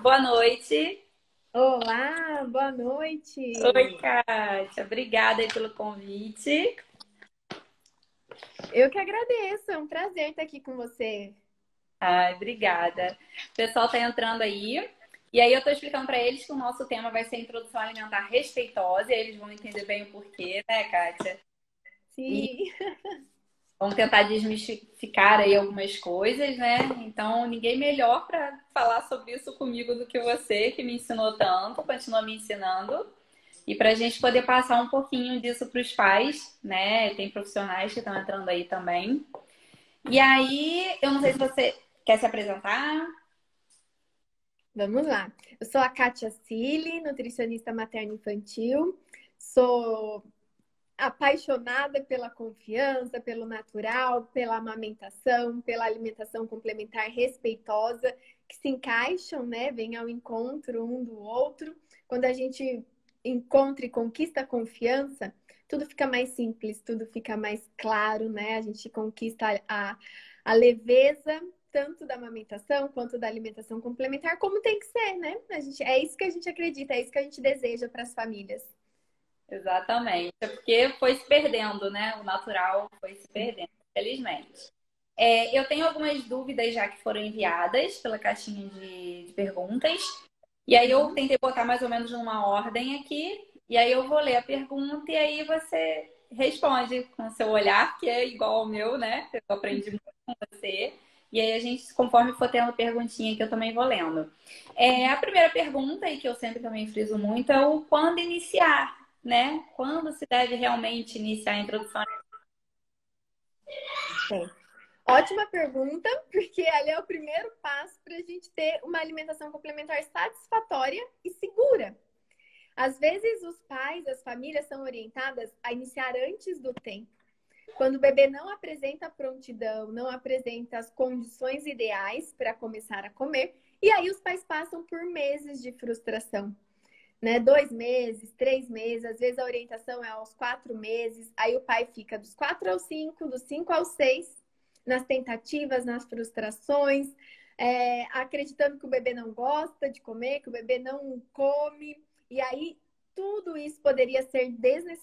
Boa noite. Olá, boa noite. Oi, Kátia. Obrigada aí pelo convite. Eu que agradeço, é um prazer estar aqui com você. Ai, obrigada. O pessoal está entrando aí. E aí eu estou explicando para eles que o nosso tema vai ser introdução alimentar respeitosa, e aí eles vão entender bem o porquê, né, Kátia? Sim. E vamos tentar desmistificar aí algumas coisas, né? Então, ninguém melhor para falar sobre isso comigo do que você, que me ensinou tanto, continua me ensinando. E para a gente poder passar um pouquinho disso para os pais, né? Tem profissionais que estão entrando aí também. E aí, eu não sei se você quer se apresentar. Vamos lá. Eu sou a Kátia Cili, nutricionista materno-infantil. Sou apaixonada pela confiança, pelo natural, pela amamentação, pela alimentação complementar respeitosa, que se encaixam, né? Vêm ao encontro um do outro. Quando a gente encontra e conquista a confiança, tudo fica mais simples, tudo fica mais claro, né? A gente conquista a, a leveza tanto da amamentação quanto da alimentação complementar, como tem que ser, né? A gente, é isso que a gente acredita, é isso que a gente deseja para as famílias. Exatamente. É porque foi se perdendo, né? O natural foi se perdendo, felizmente. É, eu tenho algumas dúvidas já que foram enviadas pela caixinha de, de perguntas. E aí eu tentei botar mais ou menos numa ordem aqui. E aí eu vou ler a pergunta e aí você responde com seu olhar, que é igual ao meu, né? Eu aprendi muito com você. E aí a gente, conforme for tendo perguntinha que eu também vou lendo. É, a primeira pergunta, e que eu sempre também friso muito, é o quando iniciar, né? Quando se deve realmente iniciar a introdução? Ótima pergunta, porque ali é o primeiro passo para a gente ter uma alimentação complementar satisfatória e segura. Às vezes, os pais, as famílias são orientadas a iniciar antes do tempo. Quando o bebê não apresenta prontidão, não apresenta as condições ideais para começar a comer, e aí os pais passam por meses de frustração né? Dois meses, três meses, às vezes a orientação é aos quatro meses, aí o pai fica dos quatro aos cinco, dos cinco aos seis, nas tentativas, nas frustrações, é, acreditando que o bebê não gosta de comer, que o bebê não come, e aí tudo isso poderia ser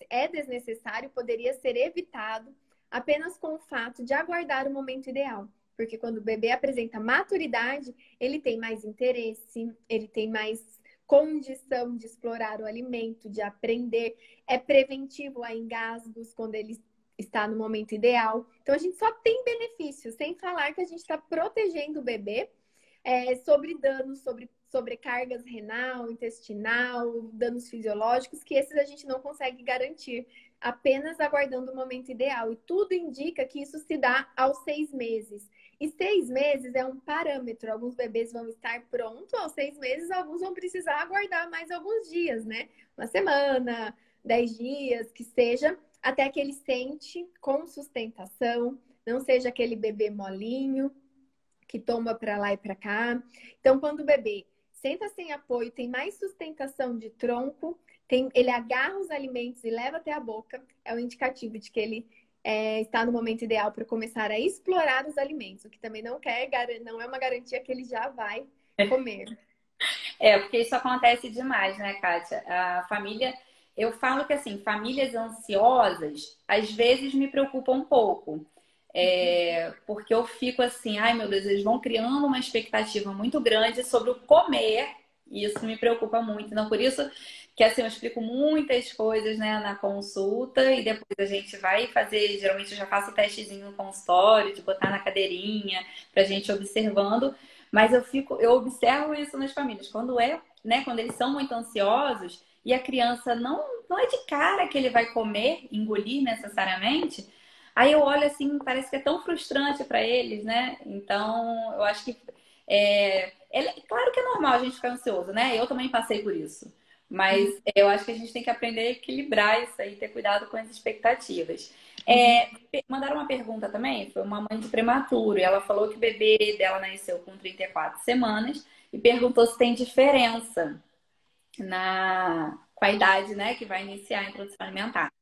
é desnecessário, poderia ser evitado apenas com o fato de aguardar o momento ideal. Porque quando o bebê apresenta maturidade, ele tem mais interesse, ele tem mais condição de explorar o alimento, de aprender, é preventivo a engasgos quando ele está no momento ideal. Então a gente só tem benefícios, sem falar que a gente está protegendo o bebê é, sobre danos, sobre sobrecargas renal, intestinal, danos fisiológicos, que esses a gente não consegue garantir, apenas aguardando o momento ideal. E tudo indica que isso se dá aos seis meses. E seis meses é um parâmetro. Alguns bebês vão estar prontos aos seis meses, alguns vão precisar aguardar mais alguns dias, né? Uma semana, dez dias, que seja, até que ele sente com sustentação, não seja aquele bebê molinho que toma para lá e para cá. Então, quando o bebê senta sem apoio, tem mais sustentação de tronco, tem, ele agarra os alimentos e leva até a boca, é um indicativo de que ele é, está no momento ideal para começar a explorar os alimentos, o que também não quer, não é uma garantia que ele já vai comer. É, porque isso acontece demais, né, Kátia? A família, eu falo que assim, famílias ansiosas às vezes me preocupam um pouco. É, porque eu fico assim, ai meu Deus, eles vão criando uma expectativa muito grande sobre o comer, e isso me preocupa muito. Então, por isso que assim eu explico muitas coisas né, na consulta e depois a gente vai fazer, geralmente eu já faço o testezinho no consultório, de botar na cadeirinha, pra gente observando, mas eu fico, eu observo isso nas famílias. Quando é, né, quando eles são muito ansiosos e a criança não, não é de cara que ele vai comer, engolir necessariamente, aí eu olho assim, parece que é tão frustrante para eles, né? Então, eu acho que é, é, claro que é normal a gente ficar ansioso, né? Eu também passei por isso. Mas uhum. eu acho que a gente tem que aprender a equilibrar isso aí, ter cuidado com as expectativas. É, mandaram uma pergunta também, foi uma mãe de prematuro, e ela falou que o bebê dela nasceu com 34 semanas e perguntou se tem diferença na com a idade, né, que vai iniciar a introdução alimentar.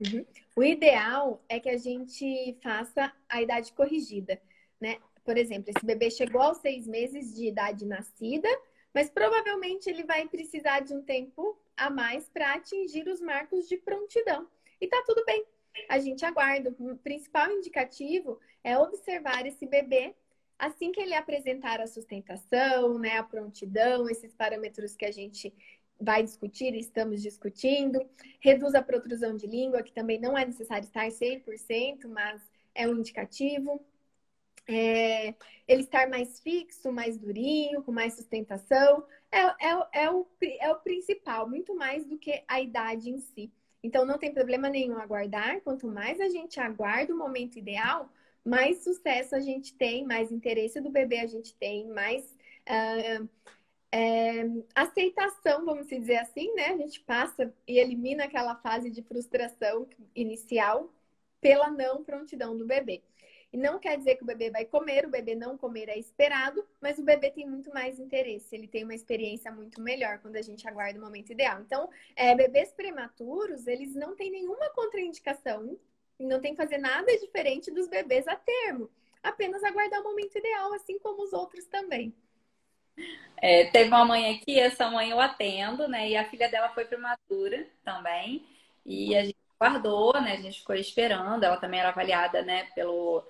Uhum. O ideal é que a gente faça a idade corrigida, né? Por exemplo, esse bebê chegou aos seis meses de idade nascida, mas provavelmente ele vai precisar de um tempo a mais para atingir os marcos de prontidão. E tá tudo bem. A gente aguarda. O principal indicativo é observar esse bebê assim que ele apresentar a sustentação, né, a prontidão, esses parâmetros que a gente vai discutir estamos discutindo. Reduz a protrusão de língua, que também não é necessário estar 100%, mas é um indicativo. É, ele estar mais fixo, mais durinho, com mais sustentação, é, é, é, o, é o principal, muito mais do que a idade em si. Então, não tem problema nenhum aguardar. Quanto mais a gente aguarda o momento ideal, mais sucesso a gente tem, mais interesse do bebê a gente tem, mais uh, é, aceitação, vamos dizer assim, né? A gente passa e elimina aquela fase de frustração inicial pela não prontidão do bebê. E não quer dizer que o bebê vai comer, o bebê não comer é esperado, mas o bebê tem muito mais interesse, ele tem uma experiência muito melhor quando a gente aguarda o momento ideal. Então, é, bebês prematuros, eles não têm nenhuma contraindicação, não tem que fazer nada diferente dos bebês a termo, apenas aguardar o momento ideal, assim como os outros também. É, teve uma mãe aqui, essa mãe eu atendo, né? E a filha dela foi prematura também. E a gente guardou, né? A gente ficou esperando. Ela também era avaliada, né, pelo,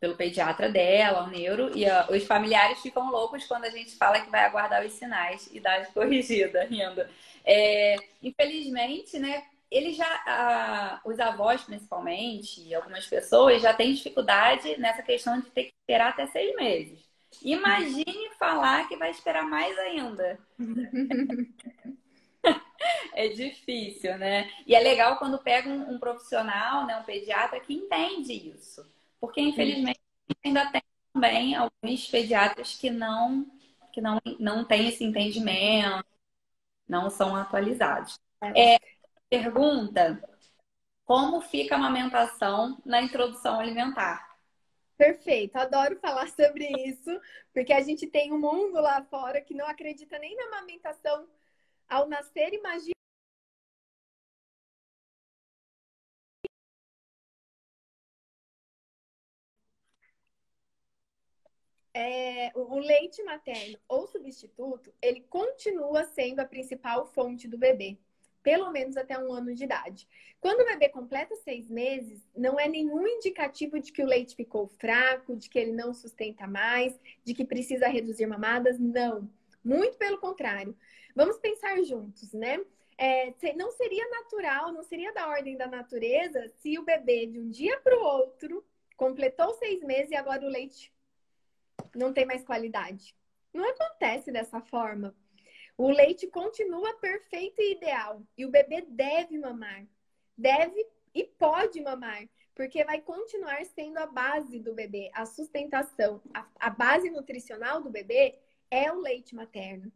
pelo pediatra dela, o neuro. E uh, os familiares ficam loucos quando a gente fala que vai aguardar os sinais e dar de corrigida ainda. É, infelizmente, né? Eles já, os avós principalmente, e algumas pessoas já têm dificuldade nessa questão de ter que esperar até seis meses. Imagine falar que vai esperar mais ainda. é difícil, né? E é legal quando pega um, um, profissional, né, um pediatra que entende isso. Porque, infelizmente, ainda tem também alguns pediatras que não, que não, não têm esse entendimento, não são atualizados. É, pergunta: como fica a amamentação na introdução alimentar? Perfeito, adoro falar sobre isso, porque a gente tem um mundo lá fora que não acredita nem na amamentação ao nascer. Imagina É, o leite materno ou substituto, ele continua sendo a principal fonte do bebê pelo menos até um ano de idade. Quando o bebê completa seis meses, não é nenhum indicativo de que o leite ficou fraco, de que ele não sustenta mais, de que precisa reduzir mamadas. Não. Muito pelo contrário. Vamos pensar juntos, né? É, não seria natural, não seria da ordem da natureza se o bebê de um dia para o outro completou seis meses e agora o leite não tem mais qualidade. Não acontece dessa forma. O leite continua perfeito e ideal. E o bebê deve mamar. Deve e pode mamar. Porque vai continuar sendo a base do bebê, a sustentação. A, a base nutricional do bebê é o leite materno.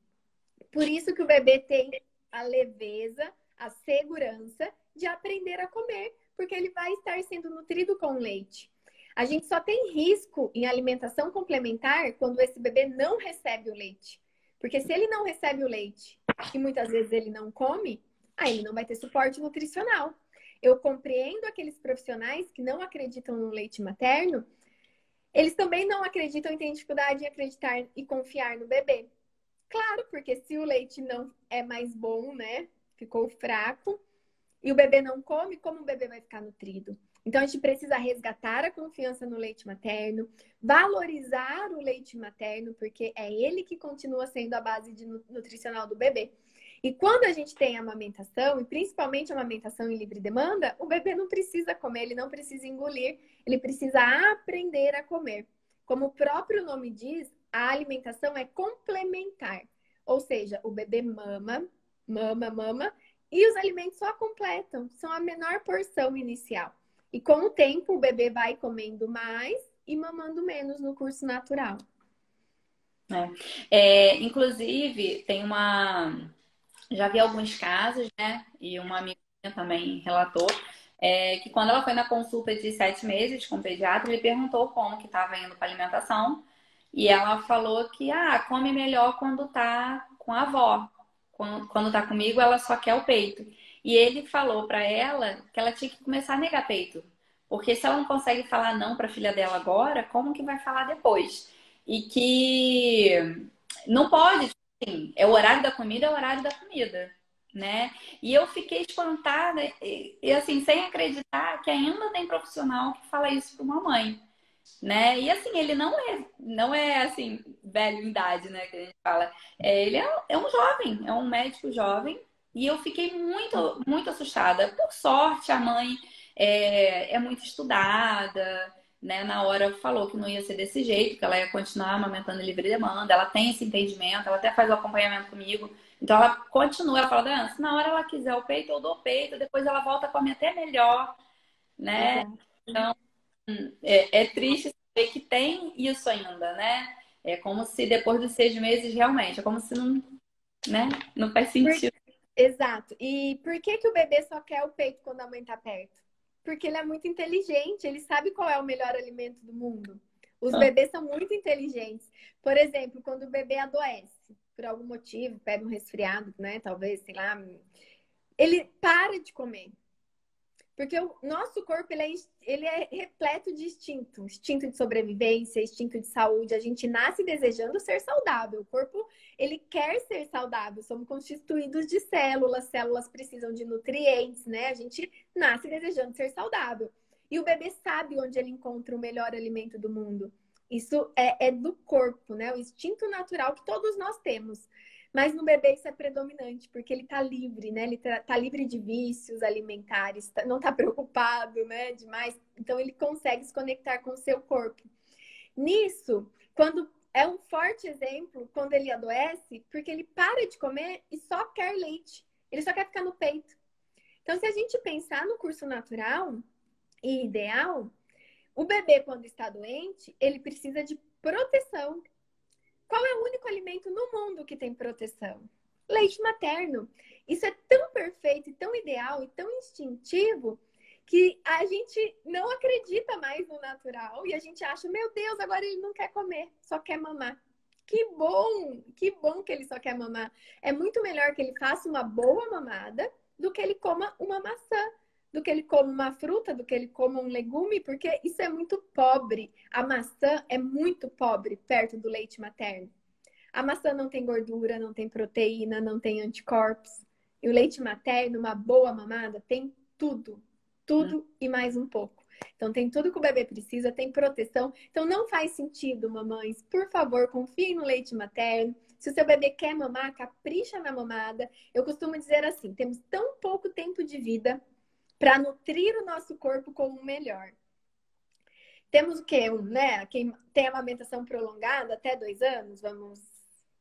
Por isso que o bebê tem a leveza, a segurança de aprender a comer, porque ele vai estar sendo nutrido com leite. A gente só tem risco em alimentação complementar quando esse bebê não recebe o leite. Porque se ele não recebe o leite e muitas vezes ele não come, aí ele não vai ter suporte nutricional. Eu compreendo aqueles profissionais que não acreditam no leite materno, eles também não acreditam e têm dificuldade em acreditar e confiar no bebê. Claro, porque se o leite não é mais bom, né? Ficou fraco, e o bebê não come, como o bebê vai ficar nutrido? Então, a gente precisa resgatar a confiança no leite materno, valorizar o leite materno, porque é ele que continua sendo a base nutricional do bebê. E quando a gente tem amamentação, e principalmente amamentação em livre demanda, o bebê não precisa comer, ele não precisa engolir, ele precisa aprender a comer. Como o próprio nome diz, a alimentação é complementar. Ou seja, o bebê mama, mama, mama, e os alimentos só completam, são a menor porção inicial. E com o tempo, o bebê vai comendo mais e mamando menos no curso natural. É. É, inclusive, tem uma. Já vi alguns casos, né? E uma amiga também relatou é, que quando ela foi na consulta de sete meses com o pediatra, ele perguntou como que estava indo para alimentação. E ela falou que ah, come melhor quando tá com a avó. Quando, quando tá comigo, ela só quer o peito. E ele falou para ela que ela tinha que começar a negar peito. Porque se ela não consegue falar não para a filha dela agora, como que vai falar depois? E que não pode assim, é o horário da comida, é o horário da comida, né? E eu fiquei espantada e, e assim, sem acreditar que ainda tem profissional que fala isso para uma mãe, né? E assim, ele não é, não é assim, velho em idade, né, que a gente fala. É, ele é, é um jovem, é um médico jovem, e eu fiquei muito, muito assustada. Por sorte, a mãe é, é muito estudada, né, na hora falou que não ia ser desse jeito, que ela ia continuar amamentando livre demanda, ela tem esse entendimento, ela até faz o acompanhamento comigo. Então ela continua, ela fala, Dan, se na hora ela quiser o peito, eu dou o peito, depois ela volta a comer até melhor, né? Então é, é triste saber que tem isso ainda, né? É como se depois dos seis meses realmente, é como se não, né? Não faz sentido. Exato. E por que, que o bebê só quer o peito quando a mãe tá perto? Porque ele é muito inteligente, ele sabe qual é o melhor alimento do mundo. Os ah. bebês são muito inteligentes. Por exemplo, quando o bebê adoece, por algum motivo, pega um resfriado, né? Talvez, sei lá, ele para de comer. Porque o nosso corpo ele é, ele é repleto de instinto, instinto de sobrevivência, instinto de saúde. A gente nasce desejando ser saudável. O corpo ele quer ser saudável. Somos constituídos de células, células precisam de nutrientes, né? A gente nasce desejando ser saudável. E o bebê sabe onde ele encontra o melhor alimento do mundo. Isso é, é do corpo, né? O instinto natural que todos nós temos. Mas no bebê isso é predominante, porque ele está livre, né? Ele está tá livre de vícios alimentares, tá, não está preocupado, né? Demais. Então ele consegue se conectar com o seu corpo. Nisso, quando é um forte exemplo quando ele adoece, porque ele para de comer e só quer leite. Ele só quer ficar no peito. Então, se a gente pensar no curso natural e ideal, o bebê, quando está doente, ele precisa de proteção. Qual é o único alimento no mundo que tem proteção? Leite materno. Isso é tão perfeito, tão ideal e tão instintivo que a gente não acredita mais no natural e a gente acha, meu Deus, agora ele não quer comer, só quer mamar. Que bom, que bom que ele só quer mamar. É muito melhor que ele faça uma boa mamada do que ele coma uma maçã do que ele come uma fruta, do que ele come um legume, porque isso é muito pobre. A maçã é muito pobre perto do leite materno. A maçã não tem gordura, não tem proteína, não tem anticorpos. E o leite materno, uma boa mamada, tem tudo. Tudo hum. e mais um pouco. Então, tem tudo que o bebê precisa, tem proteção. Então, não faz sentido, mamães. Por favor, confie no leite materno. Se o seu bebê quer mamar, capricha na mamada. Eu costumo dizer assim: temos tão pouco tempo de vida para nutrir o nosso corpo como o melhor. Temos o quê? Um, né? Quem tem amamentação prolongada até dois anos, vamos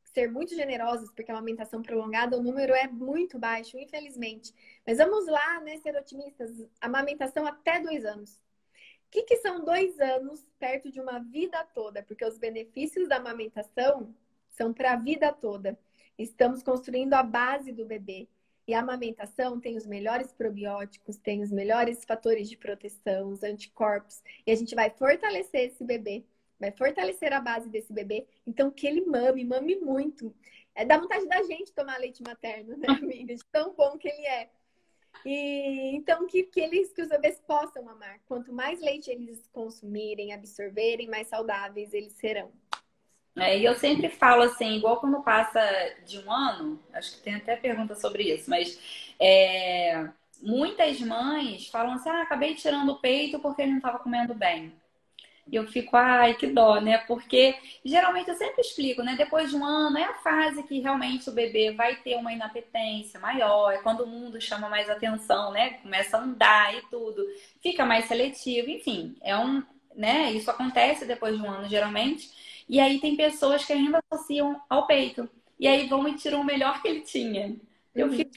ser muito generosos, porque a amamentação prolongada, o número é muito baixo, infelizmente. Mas vamos lá, né, ser otimistas. Amamentação até dois anos. O que, que são dois anos perto de uma vida toda? Porque os benefícios da amamentação são para a vida toda. Estamos construindo a base do bebê. E a amamentação tem os melhores probióticos, tem os melhores fatores de proteção, os anticorpos. E a gente vai fortalecer esse bebê, vai fortalecer a base desse bebê. Então, que ele mame, mame muito. É da vontade da gente tomar leite materno, né, amiga? De tão bom que ele é. E então que, que eles que os bebês possam amar. Quanto mais leite eles consumirem, absorverem, mais saudáveis eles serão. É, e eu sempre falo assim, igual quando passa de um ano, acho que tem até pergunta sobre isso, mas é, muitas mães falam assim, ah, acabei tirando o peito porque ele não estava comendo bem. E eu fico, ai, que dó, né? Porque geralmente eu sempre explico, né? Depois de um ano é a fase que realmente o bebê vai ter uma inapetência maior, é quando o mundo chama mais atenção, né? Começa a andar e tudo, fica mais seletivo, enfim, é um, né? Isso acontece depois de um ano, geralmente. E aí tem pessoas que ainda associam ao peito. E aí vão e tiram o melhor que ele tinha. Eu uhum. fico...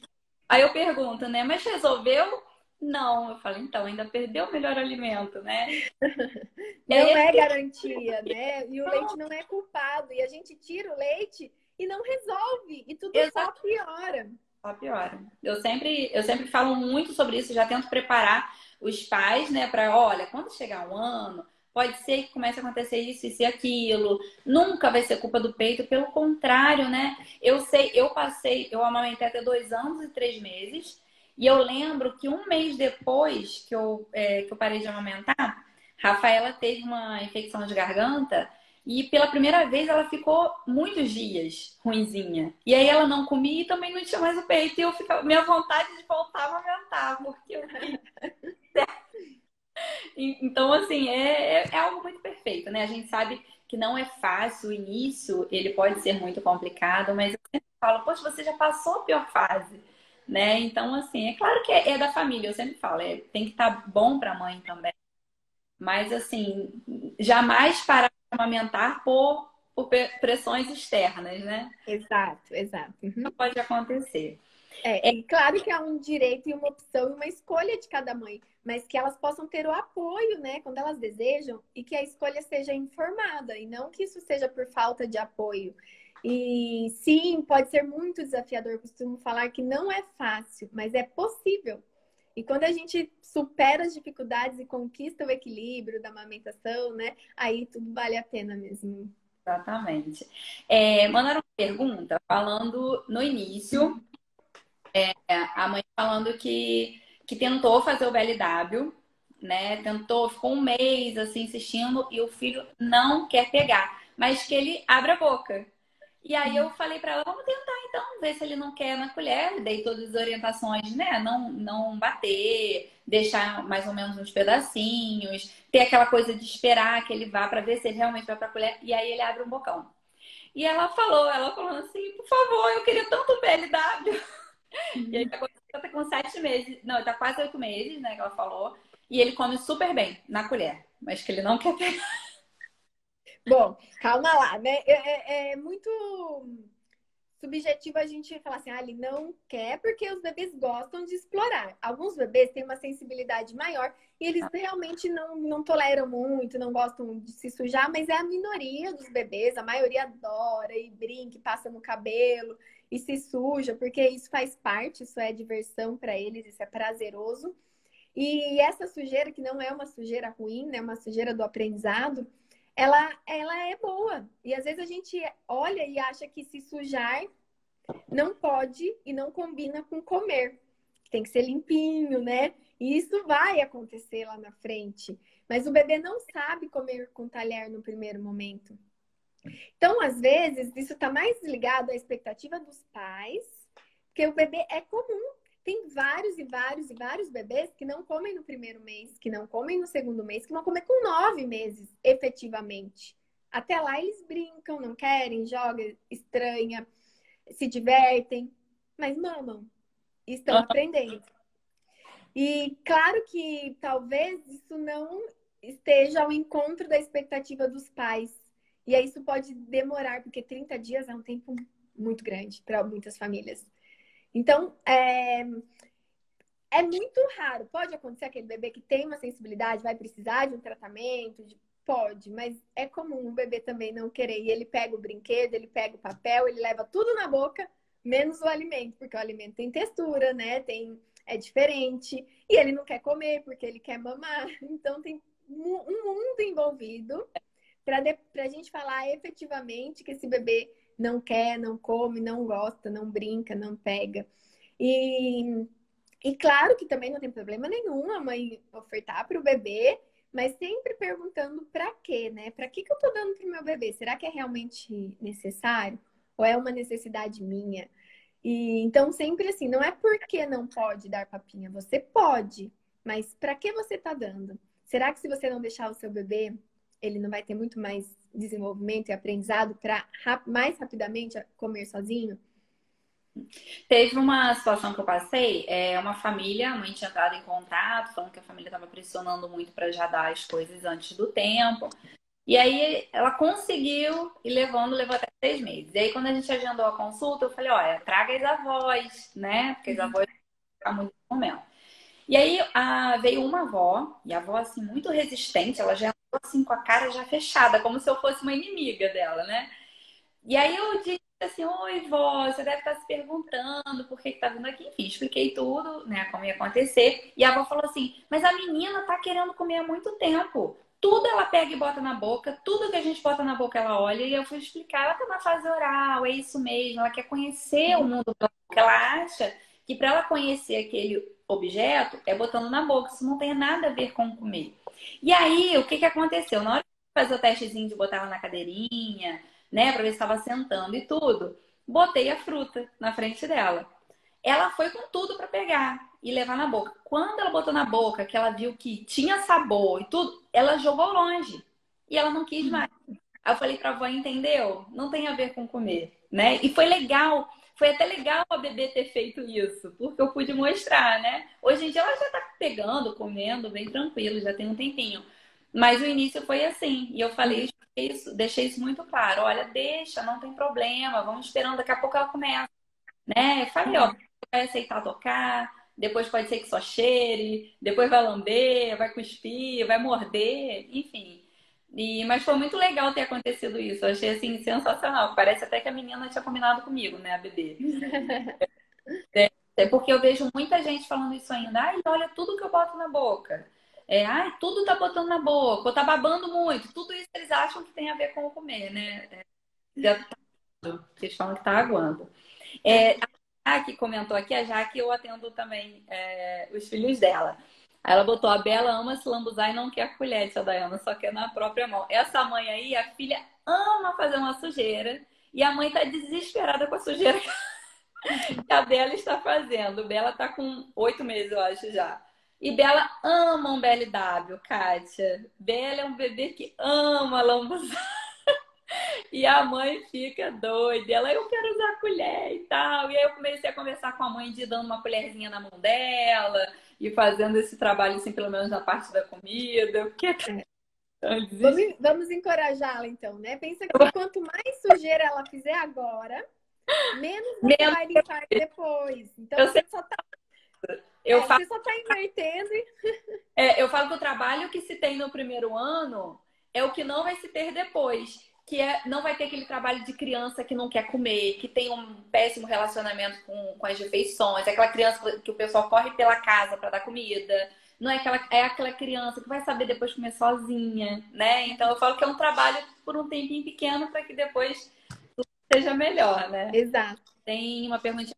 Aí eu pergunto, né? Mas resolveu? Não. Eu falo, então, ainda perdeu o melhor alimento, né? não é garantia, né? E o leite não é culpado. E a gente tira o leite e não resolve. E tudo Exato. só piora. Só piora. Eu sempre, eu sempre falo muito sobre isso, já tento preparar os pais, né, para, olha, quando chegar um ano, Pode ser que comece a acontecer isso, e aquilo. Nunca vai ser culpa do peito, pelo contrário, né? Eu sei, eu passei, eu amamentei até dois anos e três meses. E eu lembro que um mês depois que eu, é, que eu parei de amamentar, Rafaela teve uma infecção de garganta E pela primeira vez ela ficou muitos dias ruinzinha. E aí ela não comia e também não tinha mais o peito. E eu ficava, minha vontade de voltar a aumentar, porque eu Então, assim, é, é, é algo muito perfeito, né? A gente sabe que não é fácil, o início ele pode ser muito complicado, mas eu sempre falo, poxa, você já passou a pior fase, né? Então, assim, é claro que é, é da família, eu sempre falo, é, tem que estar tá bom para a mãe também. Mas, assim, jamais parar de amamentar por, por pressões externas, né? Exato, exato. Uhum. Não pode acontecer. É, é, claro que há um direito e uma opção e uma escolha de cada mãe, mas que elas possam ter o apoio, né, quando elas desejam, e que a escolha seja informada, e não que isso seja por falta de apoio. E sim, pode ser muito desafiador. Eu costumo falar que não é fácil, mas é possível. E quando a gente supera as dificuldades e conquista o equilíbrio da amamentação, né? Aí tudo vale a pena mesmo. Exatamente. É, mandaram uma pergunta falando no início, é, a mãe falando que, que tentou fazer o BLW, né? Tentou, ficou um mês assim insistindo e o filho não quer pegar, mas que ele abre a boca. E aí eu falei para ela, vamos tentar então, ver se ele não quer na colher. Dei todas as orientações, né? Não, não bater, deixar mais ou menos uns pedacinhos, ter aquela coisa de esperar que ele vá para ver se ele realmente vai para colher. E aí ele abre um bocão. E ela falou, ela falou assim, por favor, eu queria tanto BLW. E aí tá com sete meses, não, tá quase oito meses, né, que ela falou. E ele come super bem na colher, mas que ele não quer pegar. Bom, calma lá, né? É, é, é, muito subjetivo a gente falar assim, ah, ele não quer porque os bebês gostam de explorar. Alguns bebês têm uma sensibilidade maior e eles realmente não, não toleram muito, não gostam de se sujar, mas é a minoria dos bebês, a maioria adora e brinca, passa no cabelo e se suja, porque isso faz parte, isso é diversão para eles, isso é prazeroso. E essa sujeira, que não é uma sujeira ruim, né? Uma sujeira do aprendizado, ela, ela é boa. E às vezes a gente olha e acha que se sujar não pode e não combina com comer. Tem que ser limpinho, né? E isso vai acontecer lá na frente. Mas o bebê não sabe comer com talher no primeiro momento. Então, às vezes, isso está mais ligado à expectativa dos pais, porque o bebê é comum tem vários e vários e vários bebês que não comem no primeiro mês, que não comem no segundo mês, que vão comer com nove meses, efetivamente. Até lá eles brincam, não querem, jogam, estranha, se divertem, mas mamam. Estão aprendendo. E claro que talvez isso não esteja ao encontro da expectativa dos pais. E aí isso pode demorar, porque 30 dias é um tempo muito grande para muitas famílias. Então, é, é muito raro. Pode acontecer aquele bebê que tem uma sensibilidade, vai precisar de um tratamento, de... pode, mas é comum o bebê também não querer. E ele pega o brinquedo, ele pega o papel, ele leva tudo na boca, menos o alimento, porque o alimento tem textura, né? Tem é diferente. E ele não quer comer porque ele quer mamar. Então tem um mundo envolvido para a gente falar efetivamente que esse bebê não quer, não come, não gosta, não brinca, não pega. E, e claro que também não tem problema nenhum a mãe ofertar para o bebê, mas sempre perguntando para quê, né? Para que, que eu tô dando para meu bebê? Será que é realmente necessário? Ou é uma necessidade minha? E então sempre assim, não é porque não pode dar papinha, você pode, mas para que você está dando? Será que se você não deixar o seu bebê, ele não vai ter muito mais desenvolvimento e aprendizado para mais rapidamente comer sozinho? Teve uma situação que eu passei, é uma família, a mãe tinha entrado em contato, falando que a família estava pressionando muito para já dar as coisas antes do tempo. E aí ela conseguiu ir levando, levou até seis meses. E aí quando a gente agendou a consulta, eu falei, olha, traga as avós, né? Porque as avós ficam muito no momento. E aí a, veio uma avó, e a avó assim, muito resistente, ela já assim com a cara já fechada, como se eu fosse uma inimiga dela, né? E aí eu disse assim, oi vó, você deve estar se perguntando por que, que tá vindo aqui. Enfim, expliquei tudo, né, como ia acontecer. E a avó falou assim, mas a menina tá querendo comer há muito tempo. Tudo ela pega e bota na boca, tudo que a gente bota na boca ela olha. E eu fui explicar, ela tá na fase oral, é isso mesmo. Ela quer conhecer o mundo. Ela acha que para ela conhecer aquele objeto é botando na boca. Isso não tem nada a ver com comer. E aí, o que, que aconteceu? Na hora que fazer o testezinho de botar ela na cadeirinha, né, para ver se estava sentando e tudo. Botei a fruta na frente dela. Ela foi com tudo para pegar e levar na boca. Quando ela botou na boca, que ela viu que tinha sabor e tudo, ela jogou longe. E ela não quis mais. Aí eu falei pra avó, entendeu? Não tem a ver com comer, né? E foi legal. Foi até legal a bebê ter feito isso, porque eu pude mostrar, né? Hoje em dia ela já tá pegando, comendo, bem tranquilo, já tem um tempinho. Mas o início foi assim. E eu falei isso, deixei isso muito claro. Olha, deixa, não tem problema, vamos esperando, daqui a pouco ela começa. Né? Eu falei, ó, vai aceitar tocar, depois pode ser que só cheire, depois vai lamber, vai cuspir, vai morder, enfim. E, mas foi muito legal ter acontecido isso. Eu achei assim sensacional. Parece até que a menina tinha combinado comigo, né, a bebê. é, é porque eu vejo muita gente falando isso ainda. Ai, olha tudo que eu boto na boca. É, ai, tudo tá botando na boca, ou tá babando muito. Tudo isso eles acham que tem a ver com o comer, né? É, já tá, eles falam que tá aguando. É, a Jaque comentou aqui, a Jaque eu atendo também é, os filhos dela. Aí ela botou, a Bela ama se lambuzar e não quer a colher, tia Dayana, só quer na própria mão. Essa mãe aí, a filha ama fazer uma sujeira e a mãe tá desesperada com a sujeira que a Bela está fazendo. Bela tá com oito meses, eu acho, já. E Bela ama um BLW, Kátia. Bela é um bebê que ama lambuzar. E a mãe fica doida. Ela, eu quero usar a colher e tal. E aí eu comecei a conversar com a mãe de dando uma colherzinha na mão dela e fazendo esse trabalho, assim, pelo menos na parte da comida. Porque... É. Vamos, vamos encorajá-la, então, né? Pensa que quanto mais sujeira ela fizer agora, menos ela vai limpar depois. Então, eu você só tá eu é, falo... Você só está invertendo. É, eu falo que o trabalho que se tem no primeiro ano é o que não vai se ter depois. Que é, não vai ter aquele trabalho de criança que não quer comer, que tem um péssimo relacionamento com, com as refeições, é aquela criança que o pessoal corre pela casa para dar comida. Não é aquela, é aquela criança que vai saber depois comer sozinha, né? Então eu falo que é um trabalho por um tempinho pequeno para que depois tudo seja melhor, né? Exato. Tem uma pergunta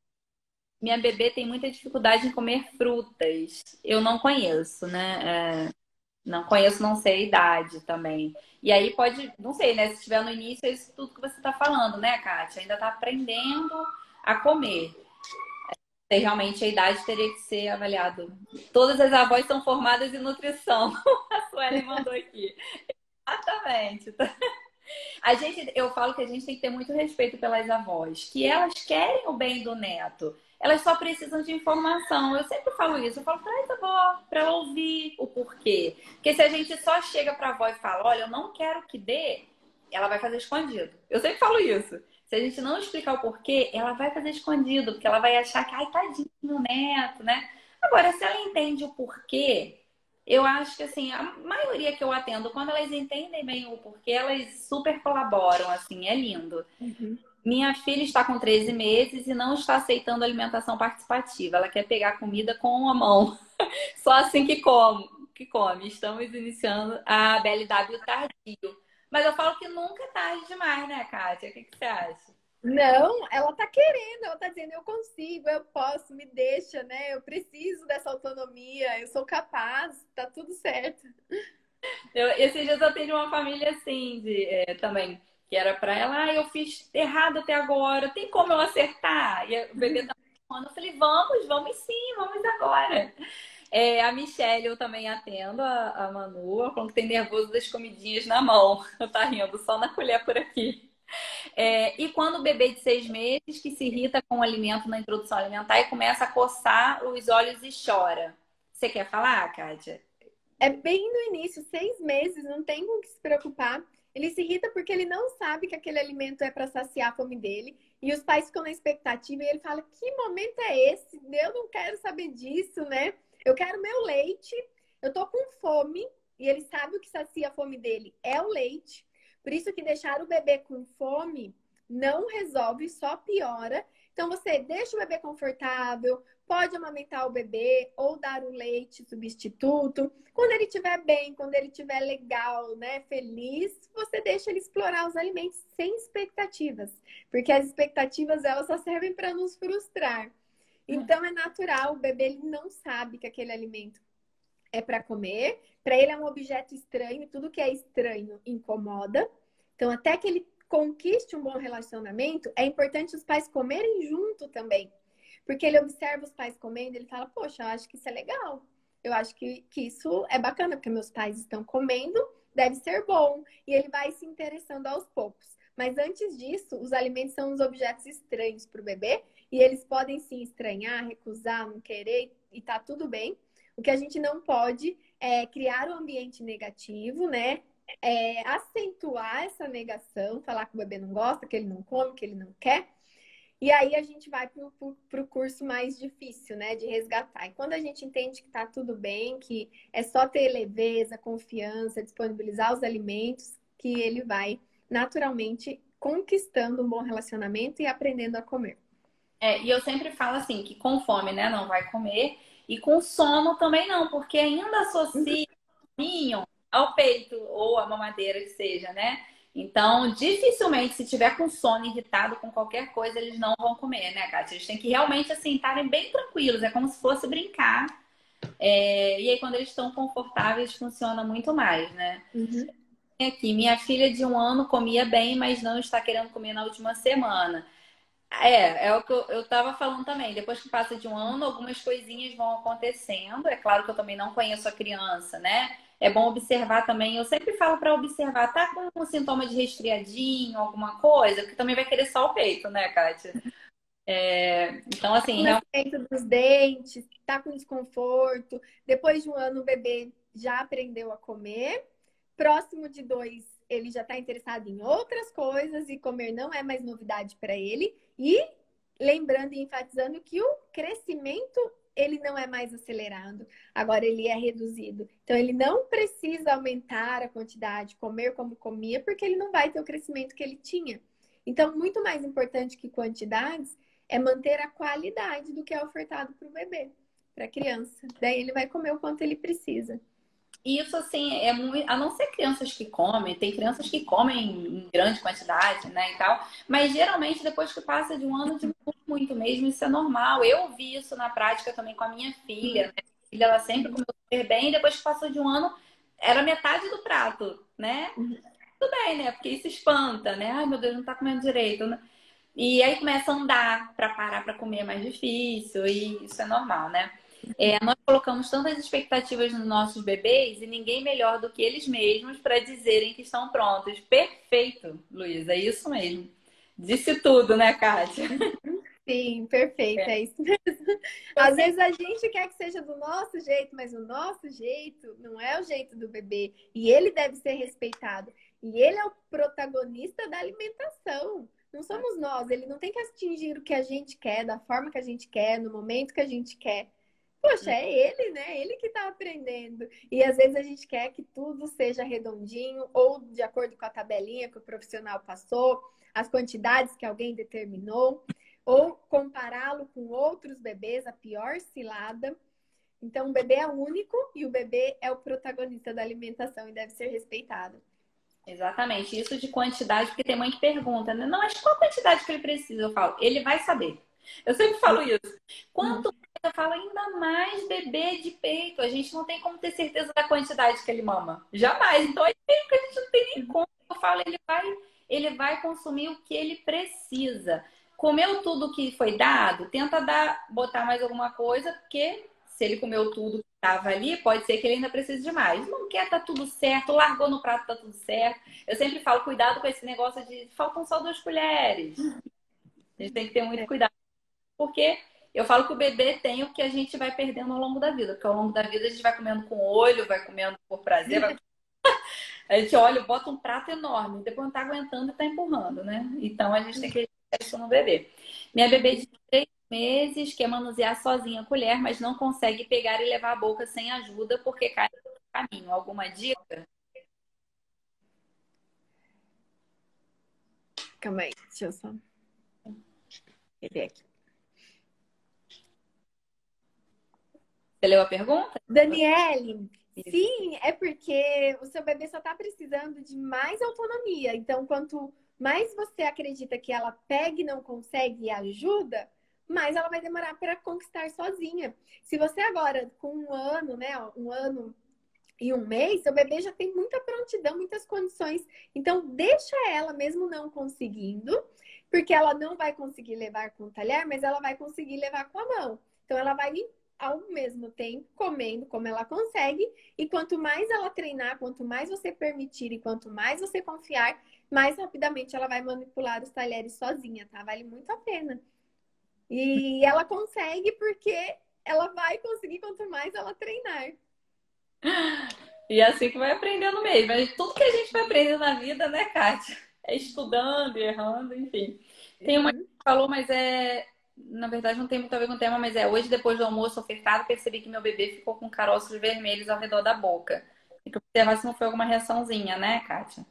minha bebê tem muita dificuldade em comer frutas. Eu não conheço, né? É, não conheço, não sei a idade também. E aí pode, não sei, né? Se estiver no início, é isso tudo que você está falando, né, Kátia? Ainda está aprendendo a comer. E realmente a idade teria que ser avaliado. Todas as avós são formadas em nutrição. A Sueli mandou aqui. Exatamente. A gente, eu falo que a gente tem que ter muito respeito pelas avós, que elas querem o bem do neto elas só precisam de informação. Eu sempre falo isso. Eu falo, traz a avó para ela ouvir o porquê. Porque se a gente só chega para a avó e fala, olha, eu não quero que dê, ela vai fazer escondido. Eu sempre falo isso. Se a gente não explicar o porquê, ela vai fazer escondido, porque ela vai achar que, ai, tadinho, neto, né? Agora, se ela entende o porquê, eu acho que, assim, a maioria que eu atendo, quando elas entendem bem o porquê, elas super colaboram, assim, é lindo. Uhum. Minha filha está com 13 meses e não está aceitando alimentação participativa. Ela quer pegar comida com a mão. Só assim que come. Que come. Estamos iniciando a BLW tardio. Mas eu falo que nunca é tarde demais, né, Kátia? O que, que você acha? Não, ela tá querendo, ela tá dizendo, eu consigo, eu posso, me deixa, né? Eu preciso dessa autonomia, eu sou capaz, tá tudo certo. Eu, esses dias eu tenho uma família assim, de, é, também que era para ela, ah, eu fiz errado até agora, tem como eu acertar? E o bebê tá falando, eu falei, vamos, vamos sim, vamos agora. É, a Michelle, eu também atendo, a, a Manu, falando que tem nervoso das comidinhas na mão. Tá rindo, só na colher por aqui. É, e quando o bebê de seis meses que se irrita com o alimento na introdução alimentar e começa a coçar os olhos e chora. Você quer falar, Kátia? É bem no início, seis meses, não tem com que se preocupar. Ele se irrita porque ele não sabe que aquele alimento é para saciar a fome dele. E os pais ficam na expectativa e ele fala: Que momento é esse? Eu não quero saber disso, né? Eu quero meu leite. Eu tô com fome. E ele sabe o que sacia a fome dele é o leite. Por isso que deixar o bebê com fome não resolve, só piora. Então você deixa o bebê confortável, pode amamentar o bebê ou dar o leite substituto. Quando ele estiver bem, quando ele estiver legal, né, feliz, você deixa ele explorar os alimentos sem expectativas, porque as expectativas elas só servem para nos frustrar. Então é natural, o bebê ele não sabe que aquele alimento é para comer. Para ele é um objeto estranho, tudo que é estranho incomoda. Então, até que ele conquiste um bom relacionamento, é importante os pais comerem junto também. Porque ele observa os pais comendo, ele fala: Poxa, eu acho que isso é legal. Eu acho que, que isso é bacana, porque meus pais estão comendo, deve ser bom. E ele vai se interessando aos poucos. Mas antes disso, os alimentos são os objetos estranhos para o bebê e eles podem sim estranhar, recusar, não querer e tá tudo bem. O que a gente não pode é criar um ambiente negativo, né? É, acentuar essa negação, falar que o bebê não gosta, que ele não come, que ele não quer. E aí a gente vai para o curso mais difícil, né? De resgatar. E quando a gente entende que tá tudo bem, que é só ter leveza, confiança, disponibilizar os alimentos, que ele vai naturalmente conquistando um bom relacionamento e aprendendo a comer. É, e eu sempre falo assim, que com fome, né, não vai comer, e com sono também não, porque ainda associa o ao peito ou a mamadeira que seja, né? Então, dificilmente, se tiver com sono irritado com qualquer coisa, eles não vão comer, né, Kátia? Eles têm que realmente, assim, estarem bem tranquilos. É como se fosse brincar. É... E aí, quando eles estão confortáveis, funciona muito mais, né? Uhum. Aqui, minha filha de um ano comia bem, mas não está querendo comer na última semana. É, é o que eu, eu tava falando também. Depois que passa de um ano, algumas coisinhas vão acontecendo. É claro que eu também não conheço a criança, né? É bom observar também. Eu sempre falo para observar, tá com um sintoma de resfriadinho, alguma coisa, que também vai querer só o peito, né, Kátia? É, então, assim. Tá real... dos dentes, tá com desconforto. Depois de um ano, o bebê já aprendeu a comer. Próximo de dois, ele já está interessado em outras coisas e comer não é mais novidade para ele. E lembrando e enfatizando que o crescimento ele não é mais acelerado, agora ele é reduzido. Então ele não precisa aumentar a quantidade, comer como comia, porque ele não vai ter o crescimento que ele tinha. Então, muito mais importante que quantidades é manter a qualidade do que é ofertado para o bebê, para a criança. Daí ele vai comer o quanto ele precisa. Isso, assim, é muito. A não ser crianças que comem, tem crianças que comem em grande quantidade, né, e tal. Mas geralmente, depois que passa de um ano, diminui muito mesmo, isso é normal. Eu vi isso na prática também com a minha filha. Né? Minha filha, ela sempre comeu super bem, e depois que passou de um ano, era metade do prato, né? Tudo bem, né? Porque isso espanta, né? Ai, meu Deus, não tá comendo direito, né? E aí começa a andar para parar para comer é mais difícil, e isso é normal, né? É, nós colocamos tantas expectativas nos nossos bebês e ninguém melhor do que eles mesmos para dizerem que estão prontos. Perfeito, Luísa, é isso mesmo. Disse tudo, né, Kátia? Sim, perfeito, é, é isso mesmo. Às vezes a gente quer que seja do nosso jeito, mas o nosso jeito não é o jeito do bebê. E ele deve ser respeitado. E ele é o protagonista da alimentação. Não somos nós. Ele não tem que atingir o que a gente quer, da forma que a gente quer, no momento que a gente quer. Poxa, é ele, né? Ele que está aprendendo. E às vezes a gente quer que tudo seja redondinho ou de acordo com a tabelinha que o profissional passou, as quantidades que alguém determinou, ou compará-lo com outros bebês, a pior cilada. Então, o bebê é único e o bebê é o protagonista da alimentação e deve ser respeitado. Exatamente, isso de quantidade, porque tem mãe que pergunta, né? Não, mas qual quantidade que ele precisa? Eu falo, ele vai saber. Eu sempre falo isso. Quanto eu falo ainda mais bebê de peito. A gente não tem como ter certeza da quantidade que ele mama. Jamais. Então é que a gente não tem nem como. Eu falo, ele vai, ele vai consumir o que ele precisa. Comeu tudo que foi dado, tenta dar, botar mais alguma coisa, porque se ele comeu tudo que estava ali, pode ser que ele ainda precise de mais. Não quer, tá tudo certo, largou no prato, tá tudo certo. Eu sempre falo, cuidado com esse negócio de faltam só duas colheres. A gente tem que ter muito cuidado. Porque eu falo que o bebê tem o que a gente vai perdendo ao longo da vida, porque ao longo da vida a gente vai comendo com o olho, vai comendo por prazer, vai... a gente olha, bota um prato enorme, depois não tá aguentando e tá empurrando, né? Então a gente tem que isso no bebê. Minha bebê de três meses quer manusear sozinha a colher, mas não consegue pegar e levar a boca sem ajuda porque cai no caminho. Alguma dica? Calma aí, deixa eu só. Ele é aqui. Você leu a pergunta? Daniele, sim, é porque o seu bebê só está precisando de mais autonomia. Então, quanto mais você acredita que ela pega e não consegue e ajuda, mais ela vai demorar para conquistar sozinha. Se você agora, com um ano, né, um ano e um mês, seu bebê já tem muita prontidão, muitas condições. Então, deixa ela, mesmo não conseguindo, porque ela não vai conseguir levar com o talher, mas ela vai conseguir levar com a mão. Então, ela vai ao mesmo tempo comendo como ela consegue, e quanto mais ela treinar, quanto mais você permitir e quanto mais você confiar, mais rapidamente ela vai manipular os talheres sozinha, tá? Vale muito a pena. E ela consegue porque ela vai conseguir quanto mais ela treinar. E é assim que vai aprendendo mesmo. Mas tudo que a gente vai aprendendo na vida, né, Kátia? É estudando, errando, enfim. Tem uma que falou, mas é. Na verdade, não tem muito a ver com o tema, mas é hoje, depois do almoço ofertado, percebi que meu bebê ficou com caroços vermelhos ao redor da boca. Tem que observar se não foi alguma reaçãozinha, né, Kátia?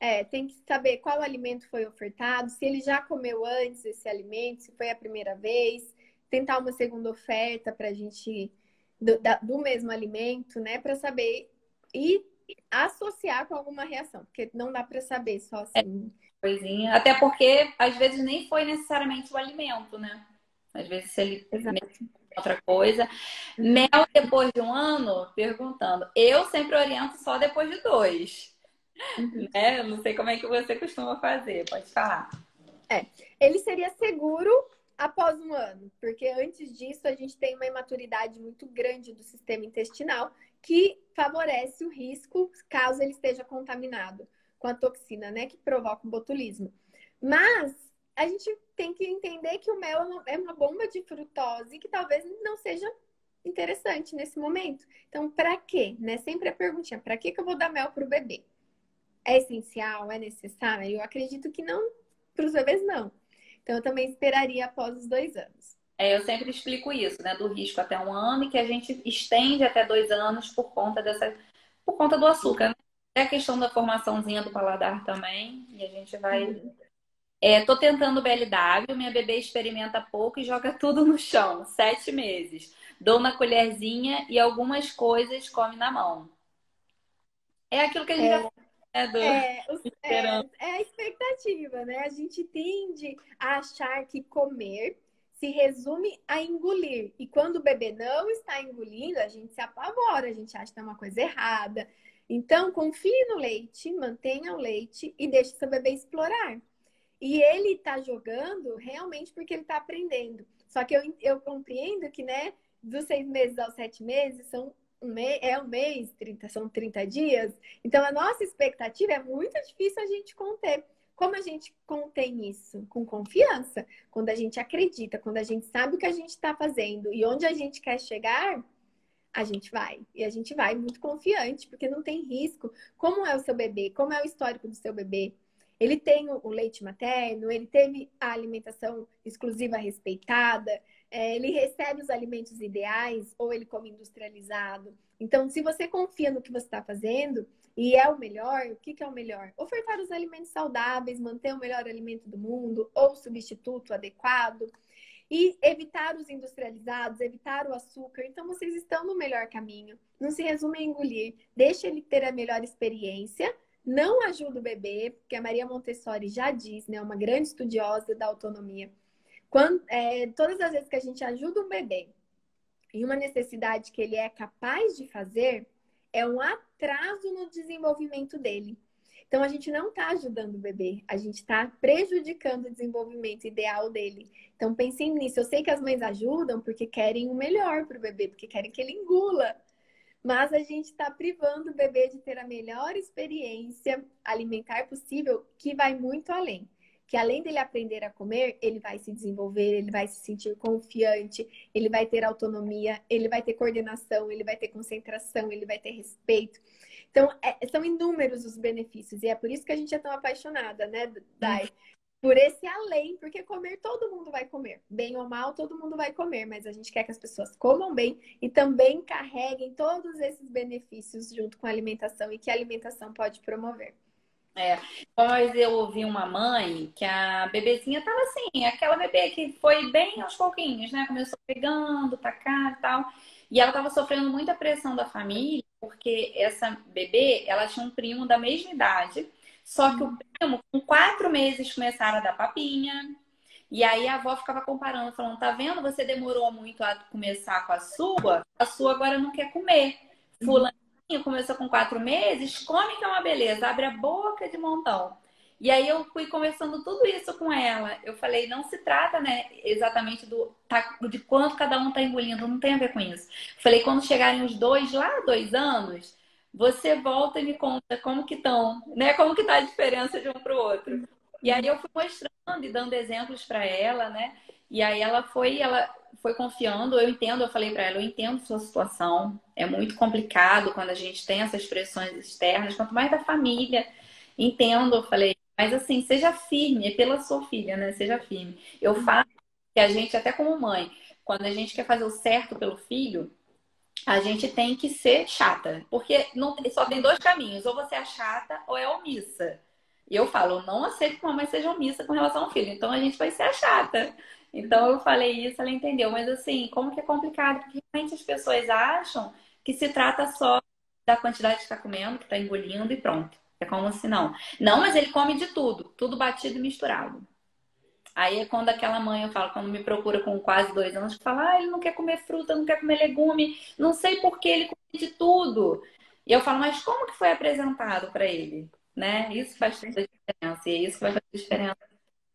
É, tem que saber qual alimento foi ofertado, se ele já comeu antes esse alimento, se foi a primeira vez, tentar uma segunda oferta para a gente do, da, do mesmo alimento, né, para saber e associar com alguma reação, porque não dá para saber só assim. É, coisinha, até porque às vezes nem foi necessariamente o alimento, né? Às vezes se ele outra coisa. Mel depois de um ano, perguntando. Eu sempre oriento só depois de dois. Uhum. Né? Não sei como é que você costuma fazer, pode falar. É, ele seria seguro após um ano, porque antes disso a gente tem uma imaturidade muito grande do sistema intestinal que favorece o risco caso ele esteja contaminado com a toxina, né, que provoca o botulismo. Mas a gente tem que entender que o mel é uma bomba de frutose que talvez não seja interessante nesse momento. Então, para quê? Né? Sempre a perguntinha: para que, que eu vou dar mel para o bebê? É essencial? É necessário? Eu acredito que não, para os bebês não. Então, eu também esperaria após os dois anos. É, eu sempre explico isso, né? Do risco até um ano e que a gente estende até dois anos por conta dessa, por conta do açúcar. Né? É a questão da formaçãozinha do paladar também. E a gente vai. Uhum. É, tô tentando BLW, minha bebê experimenta pouco e joga tudo no chão, sete meses. Dou na colherzinha e algumas coisas come na mão. É aquilo que a gente é. já é, do... é, é, é, a expectativa, né? A gente tende a achar que comer se resume a engolir. E quando o bebê não está engolindo, a gente se apavora, a gente acha que tem uma coisa errada. Então, confie no leite, mantenha o leite e deixe seu bebê explorar. E ele está jogando realmente porque ele está aprendendo. Só que eu, eu compreendo que, né, dos seis meses aos sete meses são um mês, é um mês, 30, são 30 dias. Então, a nossa expectativa é muito difícil a gente conter. Como a gente contém isso? Com confiança. Quando a gente acredita, quando a gente sabe o que a gente está fazendo e onde a gente quer chegar, a gente vai. E a gente vai muito confiante, porque não tem risco. Como é o seu bebê? Como é o histórico do seu bebê? Ele tem o leite materno, ele teve a alimentação exclusiva respeitada, é, ele recebe os alimentos ideais ou ele come industrializado. Então, se você confia no que você está fazendo e é o melhor, o que, que é o melhor? Ofertar os alimentos saudáveis, manter o melhor alimento do mundo ou substituto adequado e evitar os industrializados, evitar o açúcar. Então, vocês estão no melhor caminho. Não se resume a engolir. Deixe ele ter a melhor experiência. Não ajuda o bebê, porque a Maria Montessori já diz, né, uma grande estudiosa da autonomia quando, é, todas as vezes que a gente ajuda um bebê em uma necessidade que ele é capaz de fazer, é um atraso no desenvolvimento dele. Então a gente não está ajudando o bebê, a gente está prejudicando o desenvolvimento ideal dele. Então pensem nisso. Eu sei que as mães ajudam porque querem o melhor para o bebê, porque querem que ele engula. Mas a gente está privando o bebê de ter a melhor experiência alimentar possível, que vai muito além que além dele aprender a comer, ele vai se desenvolver, ele vai se sentir confiante, ele vai ter autonomia, ele vai ter coordenação, ele vai ter concentração, ele vai ter respeito. Então, é, são inúmeros os benefícios e é por isso que a gente é tão apaixonada, né, Dai? Por esse além, porque comer todo mundo vai comer. Bem ou mal, todo mundo vai comer, mas a gente quer que as pessoas comam bem e também carreguem todos esses benefícios junto com a alimentação e que a alimentação pode promover. É, mas eu ouvi uma mãe que a bebezinha tava assim, aquela bebê que foi bem aos pouquinhos, né? Começou pegando pra cá e tal. E ela tava sofrendo muita pressão da família, porque essa bebê, ela tinha um primo da mesma idade, só que o primo, com quatro meses, começaram a dar papinha. E aí a avó ficava comparando, falando: tá vendo? Você demorou muito a começar com a sua, a sua agora não quer comer. Fulaninho começou com quatro meses, come que é uma beleza, abre a boca de montão. E aí eu fui conversando tudo isso com ela. Eu falei, não se trata, né, exatamente do tá, de quanto cada um tá engolindo, não tem a ver com isso. Falei, quando chegarem os dois lá, dois anos, você volta e me conta como que estão, né? Como que tá a diferença de um para o outro. E aí eu fui mostrando e dando exemplos para ela, né? E aí ela foi, ela foi confiando, eu entendo, eu falei para ela, eu entendo sua situação, é muito complicado quando a gente tem essas pressões externas, quanto mais da família. Entendo, eu falei, mas assim, seja firme, é pela sua filha, né? Seja firme. Eu falo que a gente, até como mãe, quando a gente quer fazer o certo pelo filho, a gente tem que ser chata. Porque não, só tem dois caminhos, ou você é chata ou é omissa. E eu falo, não aceito que uma mãe seja omissa com relação ao filho. Então a gente vai ser a chata. Então eu falei isso, ela entendeu. Mas assim, como que é complicado? Porque realmente as pessoas acham que se trata só da quantidade que está comendo, que está engolindo e pronto. É como se não. Não, mas ele come de tudo, tudo batido e misturado. Aí é quando aquela mãe, eu falo, quando me procura com quase dois anos, fala, ah, ele não quer comer fruta, não quer comer legume, não sei por que ele come de tudo. E eu falo, mas como que foi apresentado para ele? né? Isso faz toda diferença. E é isso vai fazer diferença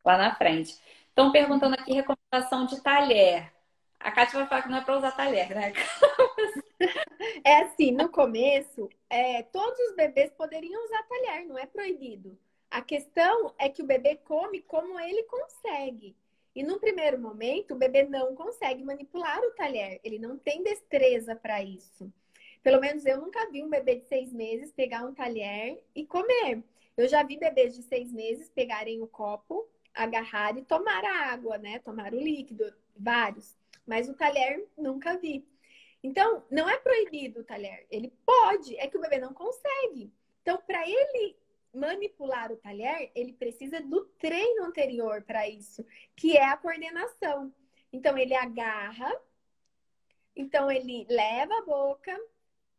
lá na frente. Estão perguntando aqui recomendação de talher. A Kátia vai falar que não é para usar talher, né? É assim, no começo, é, todos os bebês poderiam usar talher, não é proibido. A questão é que o bebê come como ele consegue. E no primeiro momento, o bebê não consegue manipular o talher, ele não tem destreza para isso. Pelo menos eu nunca vi um bebê de seis meses pegar um talher e comer. Eu já vi bebês de seis meses pegarem o copo, agarrar e tomar a água, né? Tomar o líquido, vários. Mas o talher nunca vi. Então, não é proibido o talher. Ele pode, é que o bebê não consegue. Então, para ele manipular o talher, ele precisa do treino anterior para isso, que é a coordenação. Então, ele agarra, então ele leva a boca,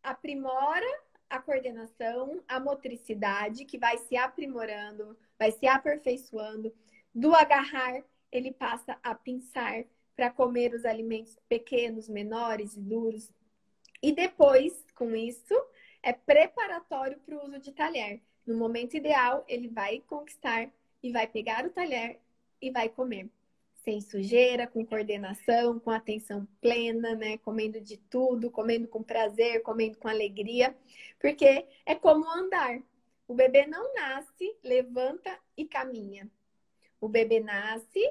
aprimora a coordenação, a motricidade, que vai se aprimorando, vai se aperfeiçoando. Do agarrar, ele passa a pinçar para comer os alimentos pequenos, menores e duros. E depois, com isso, é preparatório para o uso de talher. No momento ideal, ele vai conquistar e vai pegar o talher e vai comer sem sujeira, com coordenação, com atenção plena, né? Comendo de tudo, comendo com prazer, comendo com alegria, porque é como andar. O bebê não nasce, levanta e caminha. O bebê nasce,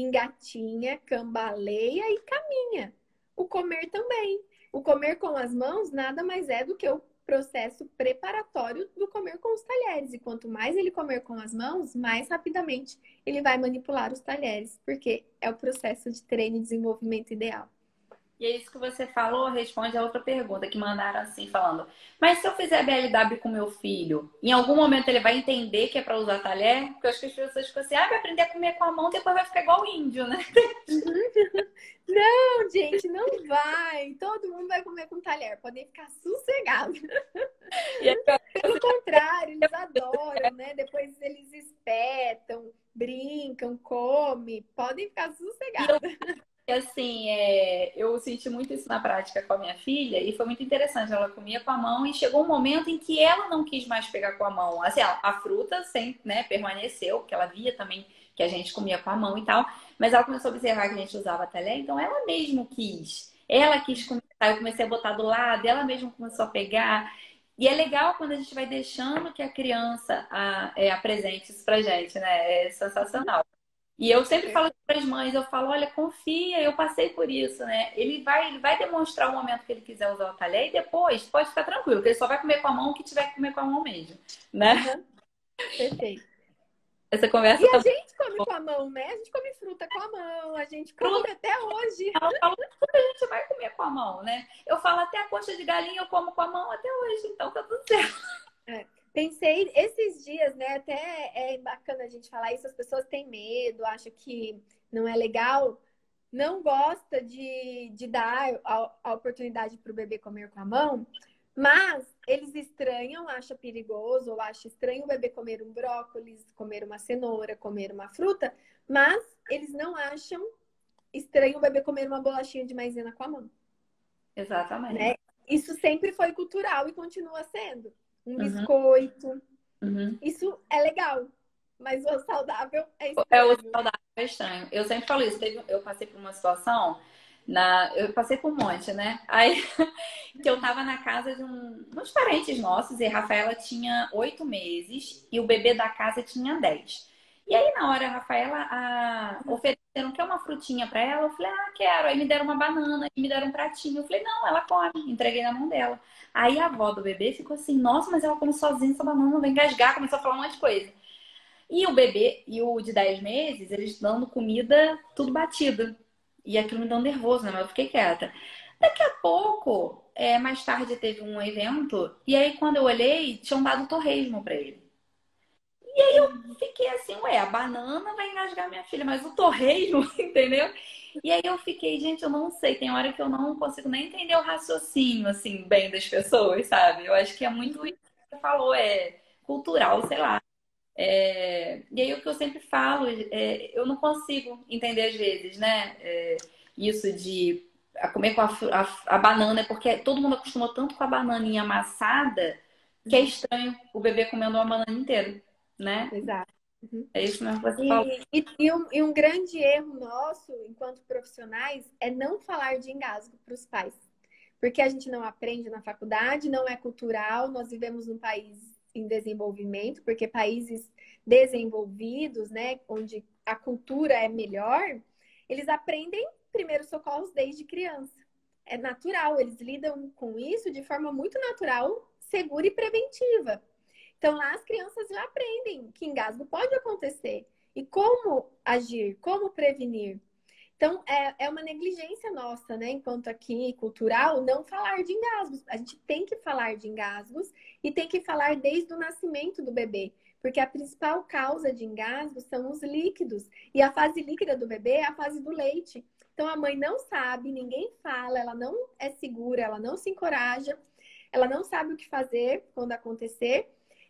engatinha, cambaleia e caminha. O comer também. O comer com as mãos nada mais é do que o processo preparatório do comer com os talheres. E quanto mais ele comer com as mãos, mais rapidamente ele vai manipular os talheres, porque é o processo de treino e desenvolvimento ideal. E é isso que você falou, responde a outra pergunta que mandaram assim, falando: Mas se eu fizer BLW com meu filho, em algum momento ele vai entender que é para usar talher? Porque eu acho que as pessoas ficam assim: ah, vai aprender a comer com a mão, depois vai ficar igual o índio, né? Não, gente, não vai. Todo mundo vai comer com talher, podem ficar sossegados. Pelo contrário, eles adoram, né? Depois eles espetam, brincam, comem, podem ficar sossegados assim, é, eu senti muito isso na prática com a minha filha e foi muito interessante. Ela comia com a mão e chegou um momento em que ela não quis mais pegar com a mão. Assim, a, a fruta sempre né, permaneceu, porque ela via também que a gente comia com a mão e tal, mas ela começou a observar que a gente usava talher, então ela mesmo quis. Ela quis começar, eu comecei a botar do lado, ela mesma começou a pegar. E é legal quando a gente vai deixando que a criança a, é, apresente isso pra gente, né? É sensacional. E eu sempre falo para as mães, eu falo, olha, confia, eu passei por isso, né? Ele vai, ele vai demonstrar o momento que ele quiser usar o talher e depois pode ficar tranquilo, que ele só vai comer com a mão o que tiver que comer com a mão mesmo, né? Uhum. Perfeito. Essa conversa. E tá... a gente come com a mão, né? A gente come fruta com a mão, a gente come fruta. até hoje. Eu falo, a gente vai comer com a mão, né? Eu falo até a coxa de galinha eu como com a mão até hoje, então tá tudo certo. É. Pensei esses dias, né? Até é bacana a gente falar isso, as pessoas têm medo, acham que não é legal, não gosta de, de dar a, a oportunidade para o bebê comer com a mão, Mas eles estranham, acham perigoso, ou acham estranho o bebê comer um brócolis, comer uma cenoura, comer uma fruta, mas eles não acham estranho o bebê comer uma bolachinha de maisena com a mão. Exatamente. Né? Isso sempre foi cultural e continua sendo. Um uhum. biscoito. Uhum. Isso é legal. Mas o saudável é estranho. É o saudável é estranho. Eu sempre falo isso. eu passei por uma situação na, eu passei por um monte, né? Aí que eu tava na casa de um, uns parentes nossos e a Rafaela tinha oito meses e o bebê da casa tinha dez. E aí, na hora, a Rafaela a, ofereceram que é uma frutinha para ela. Eu falei, ah, quero. Aí me deram uma banana, me deram um pratinho. Eu falei, não, ela come. Entreguei na mão dela. Aí a avó do bebê ficou assim, nossa, mas ela come sozinha essa banana, vai engasgar. Começou a falar um monte de coisa. E o bebê, e o de 10 meses, eles dando comida tudo batido. E aquilo me deu nervoso, né? Mas eu fiquei quieta. Daqui a pouco, é, mais tarde teve um evento, e aí quando eu olhei, tinham dado torresmo para ele. E aí eu fiquei assim, ué, a banana vai engasgar minha filha, mas o torresmo, entendeu? E aí eu fiquei, gente, eu não sei, tem hora que eu não consigo nem entender o raciocínio, assim, bem das pessoas, sabe? Eu acho que é muito isso que você falou, é cultural, sei lá. É, e aí o que eu sempre falo, é, eu não consigo entender às vezes, né? É, isso de comer com a, a, a, banana, porque todo mundo acostumou tanto com a bananinha amassada que é estranho o bebê comendo uma banana inteira, né? Exato. Uhum. É isso mesmo que você e, fala. E, e, um, e um grande erro nosso, enquanto profissionais, é não falar de engasgo para os pais. Porque a gente não aprende na faculdade, não é cultural, nós vivemos num país em desenvolvimento, porque países desenvolvidos, né, onde a cultura é melhor, eles aprendem primeiros socorros desde criança. É natural, eles lidam com isso de forma muito natural, segura e preventiva. Então lá as crianças já aprendem que engasgo pode acontecer e como agir, como prevenir. Então, é, é uma negligência nossa, né, enquanto aqui cultural, não falar de engasgos. A gente tem que falar de engasgos e tem que falar desde o nascimento do bebê, porque a principal causa de engasgos são os líquidos. E a fase líquida do bebê é a fase do leite. Então, a mãe não sabe, ninguém fala, ela não é segura, ela não se encoraja, ela não sabe o que fazer quando acontecer.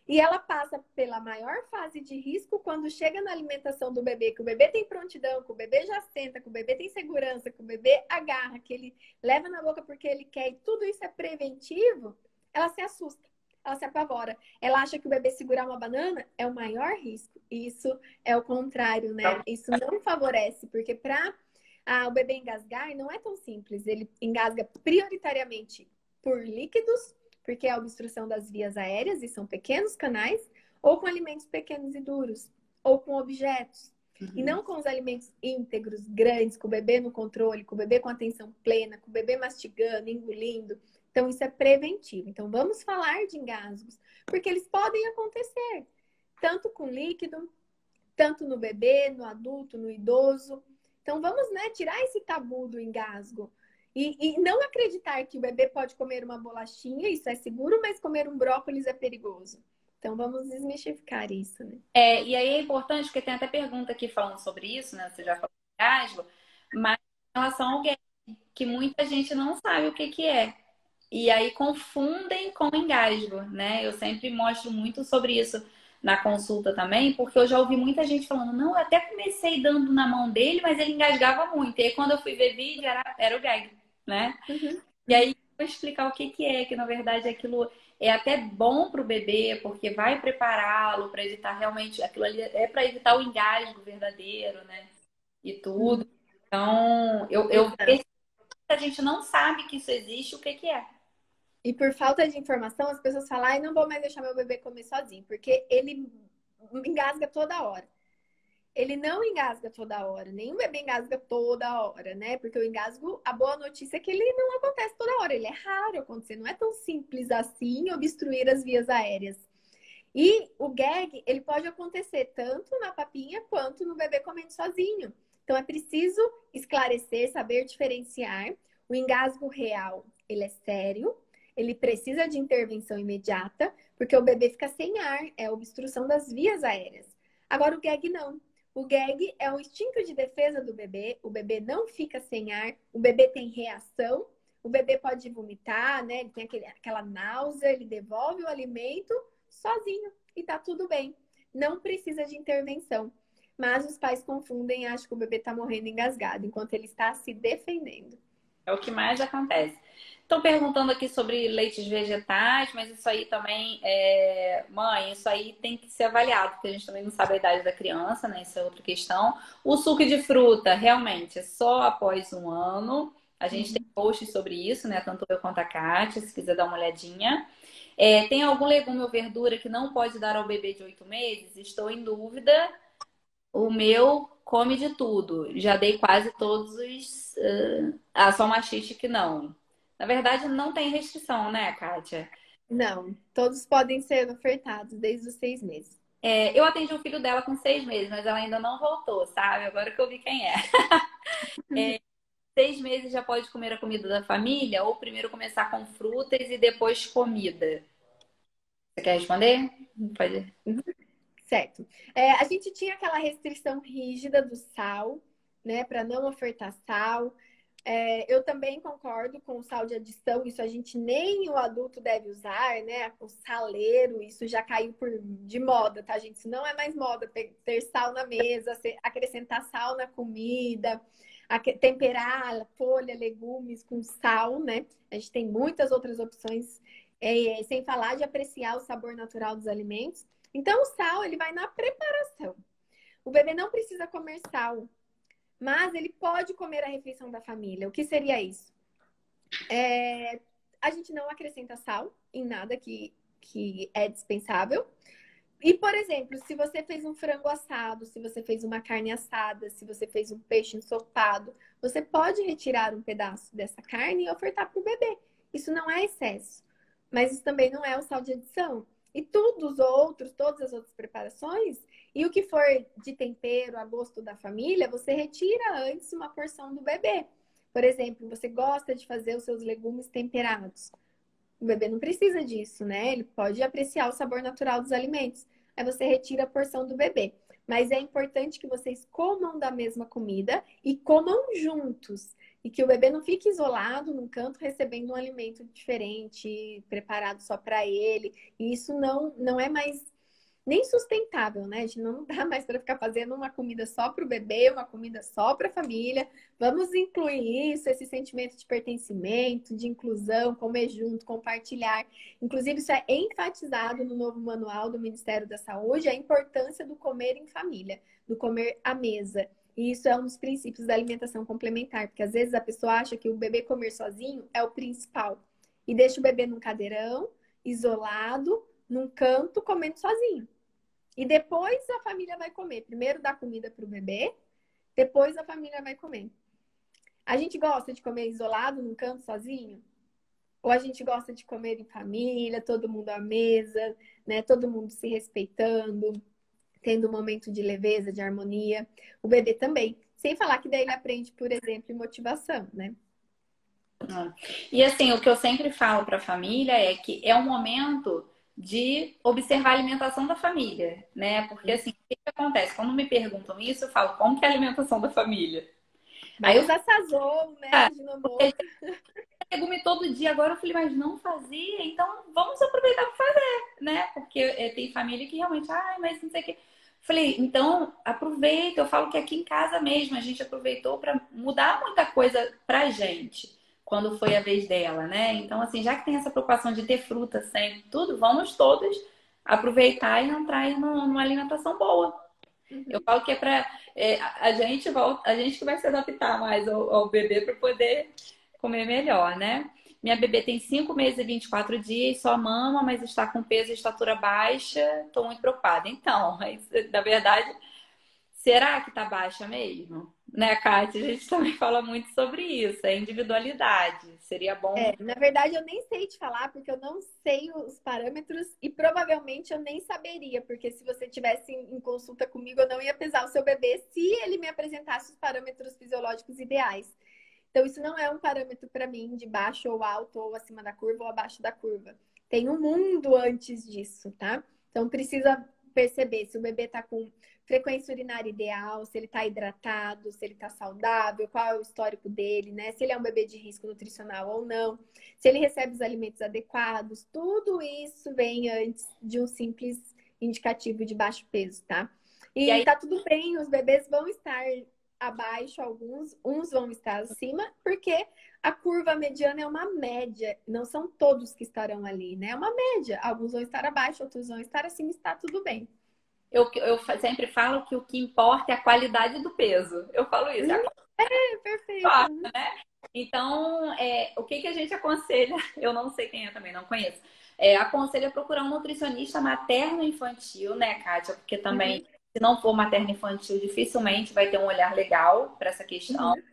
E ela passa pela maior fase de risco quando chega na alimentação do bebê, que o bebê tem prontidão, que o bebê já senta, que o bebê tem segurança, que o bebê agarra, que ele leva na boca porque ele quer, e tudo isso é preventivo, ela se assusta, ela se apavora. Ela acha que o bebê segurar uma banana é o maior risco. Isso é o contrário, né? Isso não favorece, porque para ah, o bebê engasgar não é tão simples. Ele engasga prioritariamente por líquidos porque é a obstrução das vias aéreas, e são pequenos canais, ou com alimentos pequenos e duros, ou com objetos. Uhum. E não com os alimentos íntegros, grandes, com o bebê no controle, com o bebê com atenção plena, com o bebê mastigando, engolindo. Então, isso é preventivo. Então, vamos falar de engasgos, porque eles podem acontecer, tanto com líquido, tanto no bebê, no adulto, no idoso. Então, vamos né, tirar esse tabu do engasgo. E, e, não acreditar que o bebê pode comer uma bolachinha, isso é seguro, mas comer um brócolis é perigoso. Então vamos desmistificar isso, né? É, e aí é importante, porque tem até pergunta aqui falando sobre isso, né? Você já falou de engasgo, mas em relação ao gag, que muita gente não sabe o que, que é. E aí confundem com engasgo, né? Eu sempre mostro muito sobre isso na consulta também, porque eu já ouvi muita gente falando, não, eu até comecei dando na mão dele, mas ele engasgava muito. E aí quando eu fui ver vídeo, era, era o gag né? Uhum. E aí vou explicar o que, que é, que na verdade aquilo é até bom para o bebê, porque vai prepará-lo para evitar realmente aquilo ali é para evitar o engasgo verdadeiro, né? E tudo. Uhum. Então, eu, eu a gente não sabe que isso existe, o que, que é. E por falta de informação, as pessoas falam, ai, não vou mais deixar meu bebê comer sozinho, porque ele engasga toda hora ele não engasga toda hora, nenhum bebê engasga toda hora, né? Porque o engasgo, a boa notícia é que ele não acontece toda hora, ele é raro acontecer, não é tão simples assim obstruir as vias aéreas. E o gag, ele pode acontecer tanto na papinha quanto no bebê comendo sozinho. Então é preciso esclarecer, saber diferenciar. O engasgo real, ele é sério, ele precisa de intervenção imediata, porque o bebê fica sem ar, é obstrução das vias aéreas. Agora o gag não. O gag é o instinto de defesa do bebê, o bebê não fica sem ar, o bebê tem reação, O bebê pode vomitar, né? Ele tem aquele, aquela náusea, ele devolve o alimento sozinho e tá tudo bem. Não precisa de intervenção. Mas os pais confundem e acham que o bebê está morrendo engasgado, enquanto ele está se defendendo. É o que mais acontece. Estão perguntando aqui sobre leites vegetais, mas isso aí também é. Mãe, isso aí tem que ser avaliado, porque a gente também não sabe a idade da criança, né? Isso é outra questão. O suco de fruta, realmente, é só após um ano. A gente uhum. tem posts sobre isso, né? Tanto eu quanto a Kátia, se quiser dar uma olhadinha. É, tem algum legume ou verdura que não pode dar ao bebê de oito meses? Estou em dúvida. O meu come de tudo. Já dei quase todos os. Uh... Ah, só machiste que não. Na verdade, não tem restrição, né, Kátia? Não, todos podem ser ofertados desde os seis meses. É, eu atendi o filho dela com seis meses, mas ela ainda não voltou, sabe? Agora que eu vi quem é. é. Seis meses já pode comer a comida da família, ou primeiro começar com frutas e depois comida. Você quer responder? Pode. Certo. É, a gente tinha aquela restrição rígida do sal, né, para não ofertar sal. É, eu também concordo com o sal de adição, isso a gente nem o adulto deve usar, né? O saleiro, isso já caiu por, de moda, tá, gente? Isso não é mais moda, ter sal na mesa, acrescentar sal na comida, temperar folha, legumes com sal, né? A gente tem muitas outras opções, é, sem falar de apreciar o sabor natural dos alimentos. Então, o sal, ele vai na preparação. O bebê não precisa comer sal mas ele pode comer a refeição da família. O que seria isso? É, a gente não acrescenta sal em nada que, que é dispensável. E, por exemplo, se você fez um frango assado, se você fez uma carne assada, se você fez um peixe ensopado, você pode retirar um pedaço dessa carne e ofertar para o bebê. Isso não é excesso, mas isso também não é o sal de adição. E todos os outros, todas as outras preparações, e o que for de tempero a gosto da família, você retira antes uma porção do bebê. Por exemplo, você gosta de fazer os seus legumes temperados. O bebê não precisa disso, né? Ele pode apreciar o sabor natural dos alimentos. Aí você retira a porção do bebê. Mas é importante que vocês comam da mesma comida e comam juntos. E que o bebê não fique isolado num canto recebendo um alimento diferente, preparado só para ele. E isso não, não é mais nem sustentável, né? A gente não dá mais para ficar fazendo uma comida só para o bebê, uma comida só para a família. Vamos incluir isso, esse sentimento de pertencimento, de inclusão, comer junto, compartilhar. Inclusive, isso é enfatizado no novo manual do Ministério da Saúde, a importância do comer em família, do comer à mesa. E isso é um dos princípios da alimentação complementar, porque às vezes a pessoa acha que o bebê comer sozinho é o principal e deixa o bebê num cadeirão, isolado, num canto, comendo sozinho. E depois a família vai comer. Primeiro dá comida para o bebê, depois a família vai comer. A gente gosta de comer isolado, num canto, sozinho? Ou a gente gosta de comer em família, todo mundo à mesa, né? Todo mundo se respeitando, tendo um momento de leveza, de harmonia. O bebê também. Sem falar que daí ele aprende, por exemplo, motivação, né? Ah. E assim, o que eu sempre falo para a família é que é um momento de observar a alimentação da família, né? Porque assim, o que, que acontece? Quando me perguntam isso, eu falo, como que é a alimentação da família? Mas Aí eu usa sazon, né? Ah, legume todo dia. Agora eu falei, mas não fazia, então vamos aproveitar para fazer, né? Porque é, tem família que realmente, ai, mas não sei o que. Falei, então aproveita. Eu falo que aqui em casa mesmo a gente aproveitou para mudar muita coisa pra gente quando foi a vez dela, né? Então, assim, já que tem essa preocupação de ter fruta sempre, tudo, vamos todos aproveitar e entrar numa alimentação boa. Uhum. Eu falo que é para é, a gente volta, a gente que vai se adaptar mais ao, ao bebê para poder comer melhor, né? Minha bebê tem 5 meses e 24 dias, só mama, mas está com peso e estatura baixa. Estou muito preocupada. Então, na verdade, será que está baixa mesmo? Né, Kátia? A gente também fala muito sobre isso, é individualidade. Seria bom. É, na verdade, eu nem sei te falar, porque eu não sei os parâmetros e provavelmente eu nem saberia, porque se você tivesse em consulta comigo, eu não ia pesar o seu bebê se ele me apresentasse os parâmetros fisiológicos ideais. Então, isso não é um parâmetro para mim de baixo ou alto, ou acima da curva ou abaixo da curva. Tem um mundo antes disso, tá? Então, precisa perceber se o bebê está com frequência urinária ideal, se ele está hidratado, se ele está saudável, qual é o histórico dele, né? Se ele é um bebê de risco nutricional ou não, se ele recebe os alimentos adequados, tudo isso vem antes de um simples indicativo de baixo peso, tá? E, e aí tá tudo bem, os bebês vão estar abaixo, alguns, uns vão estar acima, porque a curva mediana é uma média, não são todos que estarão ali, né? É uma média. Alguns vão estar abaixo, outros vão estar acima, está tudo bem. Eu, eu sempre falo que o que importa é a qualidade do peso. Eu falo isso. Hum, é, perfeito. Importa, né? Então, é, o que, que a gente aconselha? Eu não sei quem é também, não conheço. É, aconselha procurar um nutricionista materno-infantil, né, Kátia? Porque também, uhum. se não for materno-infantil, dificilmente vai ter um olhar legal para essa questão. Uhum.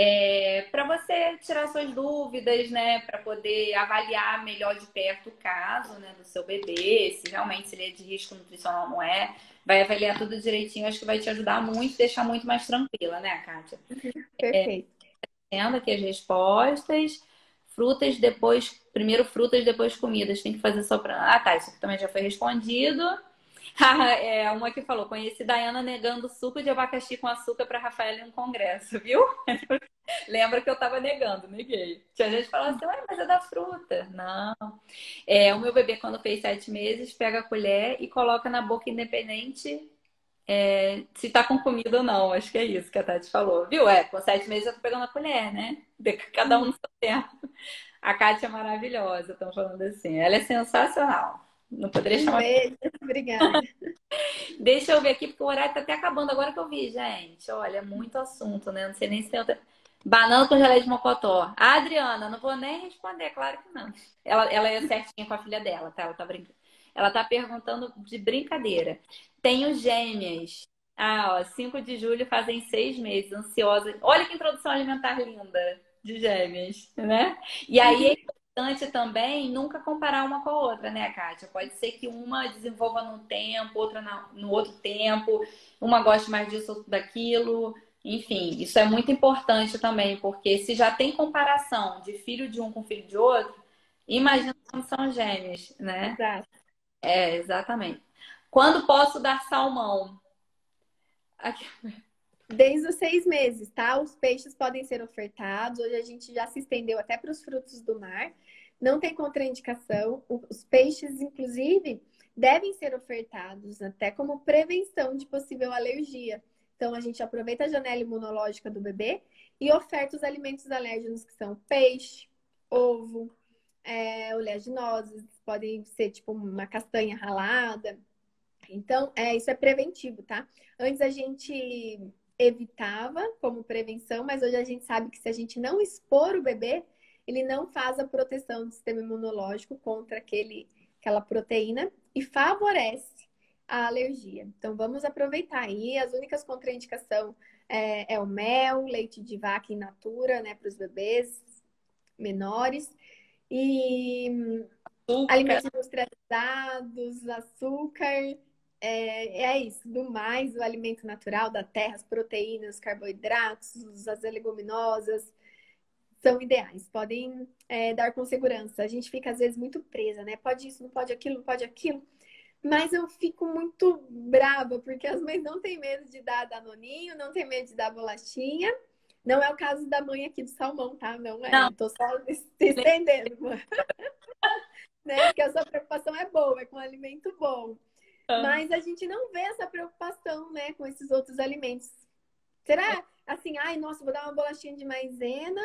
É, para você tirar suas dúvidas, né? Para poder avaliar melhor de perto o caso né, do seu bebê, se realmente se ele é de risco nutricional ou não é. Vai avaliar tudo direitinho, acho que vai te ajudar muito, deixar muito mais tranquila, né, Kátia? Perfeito. É, tendo aqui as respostas. Frutas depois, primeiro frutas, depois comidas. Tem que fazer só para. Ah, tá, isso aqui também já foi respondido. é, uma que falou: conheci Dayana negando suco de abacaxi com açúcar para Rafael em um congresso, viu? Lembra que eu tava negando, neguei. Tinha gente falando assim, Ué, mas é da fruta. Não. É, o meu bebê, quando fez sete meses, pega a colher e coloca na boca independente é, se tá com comida ou não. Acho que é isso que a Tati falou. Viu? É, com sete meses eu tô pegando a colher, né? Cada um no seu tempo. A Kátia é maravilhosa, estão falando assim. Ela é sensacional. Não poderia chamar. Beijo, obrigada. Deixa eu ver aqui, porque o horário tá até acabando agora que eu vi, gente. Olha, muito assunto, né? Não sei nem se tem outra. Banana com geleia de mocotó. A Adriana, não vou nem responder, claro que não. Ela, ela é certinha com a filha dela, tá? Ela tá brincando. Ela tá perguntando de brincadeira. Tenho gêmeas. Ah, ó, 5 de julho fazem seis meses, ansiosa. Olha que introdução alimentar linda de gêmeas, né? E aí importante também nunca comparar uma com a outra, né, Kátia? Pode ser que uma desenvolva num tempo, outra no outro tempo, uma goste mais disso, ou daquilo. Enfim, isso é muito importante também, porque se já tem comparação de filho de um com filho de outro, imagina quando são gêmeos, né? Exato. É, exatamente. Quando posso dar salmão? Aqui. Desde os seis meses, tá? Os peixes podem ser ofertados. Hoje a gente já se estendeu até para os frutos do mar. Não tem contraindicação. Os peixes, inclusive, devem ser ofertados até como prevenção de possível alergia. Então, a gente aproveita a janela imunológica do bebê e oferta os alimentos alérgenos que são peixe, ovo, é, oleaginosas, podem ser tipo uma castanha ralada. Então, é, isso é preventivo, tá? Antes a gente evitava como prevenção, mas hoje a gente sabe que se a gente não expor o bebê, ele não faz a proteção do sistema imunológico contra aquele, aquela proteína e favorece a alergia. Então, vamos aproveitar aí. As únicas contraindicações é, é o mel, leite de vaca in natura, né, para os bebês menores. E açúcar. alimentos industrializados, açúcar. É, é isso. Do mais, o alimento natural da terra, as proteínas, carboidratos, as leguminosas, são ideais, podem é, dar com segurança. A gente fica às vezes muito presa, né? Pode isso, não pode aquilo, não pode aquilo. Mas eu fico muito brava, porque as mães não têm medo de dar danoninho, não têm medo de dar bolachinha. Não é o caso da mãe aqui do salmão, tá? Não é. Não. Tô só se estendendo. né? Porque a sua preocupação é boa, é com alimento bom. Ah. Mas a gente não vê essa preocupação, né, com esses outros alimentos. Será assim, ai, nossa, vou dar uma bolachinha de maisena,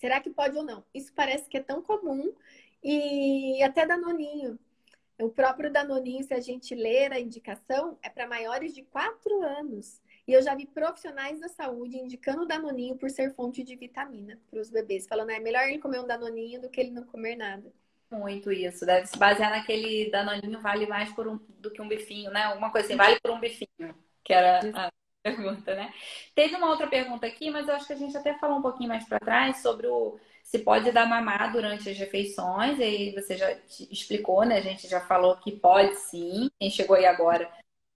será que pode ou não? Isso parece que é tão comum e até danoninho. O próprio Danoninho, se a gente ler a indicação, é para maiores de 4 anos. E eu já vi profissionais da saúde indicando o Danoninho por ser fonte de vitamina para os bebês, falando, é melhor ele comer um Danoninho do que ele não comer nada. Muito isso. Deve se basear naquele Danoninho vale mais por um, do que um bifinho, né? Alguma coisa assim, vale por um bifinho, que era a pergunta, né? Teve uma outra pergunta aqui, mas eu acho que a gente até falou um pouquinho mais para trás sobre o se pode dar mamar durante as refeições, e aí você já explicou, né? A gente já falou que pode sim. Quem chegou aí agora,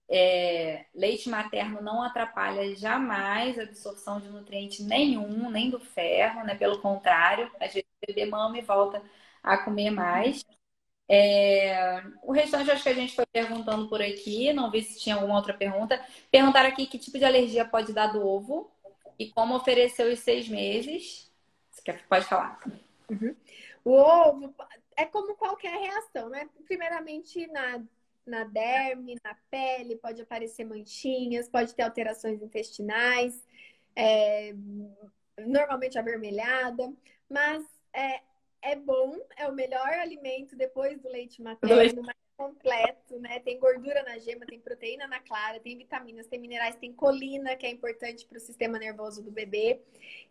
é, leite materno não atrapalha jamais a absorção de nutriente nenhum, nem do ferro, né? Pelo contrário, às vezes o mama e volta a comer mais. É... O restante acho que a gente foi perguntando por aqui, não vi se tinha alguma outra pergunta. Perguntaram aqui que tipo de alergia pode dar do ovo e como oferecer os seis meses. Você quer, pode falar. Uhum. O ovo é como qualquer reação, né? Primeiramente na, na derme, na pele, pode aparecer manchinhas, pode ter alterações intestinais, é, normalmente avermelhada, mas é, é bom, é o melhor alimento depois do leite materno, leite. mais completo, né? Tem gordura na gema, tem proteína na clara, tem vitaminas, tem minerais, tem colina, que é importante para o sistema nervoso do bebê.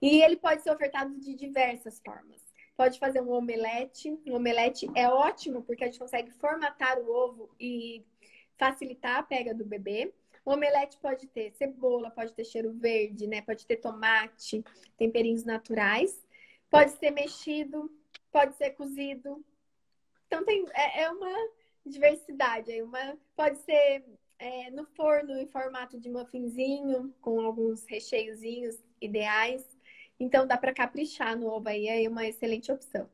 E ele pode ser ofertado de diversas formas. Pode fazer um omelete. Um omelete é ótimo porque a gente consegue formatar o ovo e facilitar a pega do bebê. O omelete pode ter cebola, pode ter cheiro verde, né? Pode ter tomate, temperinhos naturais. Pode ser mexido, pode ser cozido. Então tem é, é uma diversidade aí. Uma pode ser é, no forno em formato de muffinzinho com alguns recheiozinhos ideais. Então dá para caprichar no ovo aí, é uma excelente opção.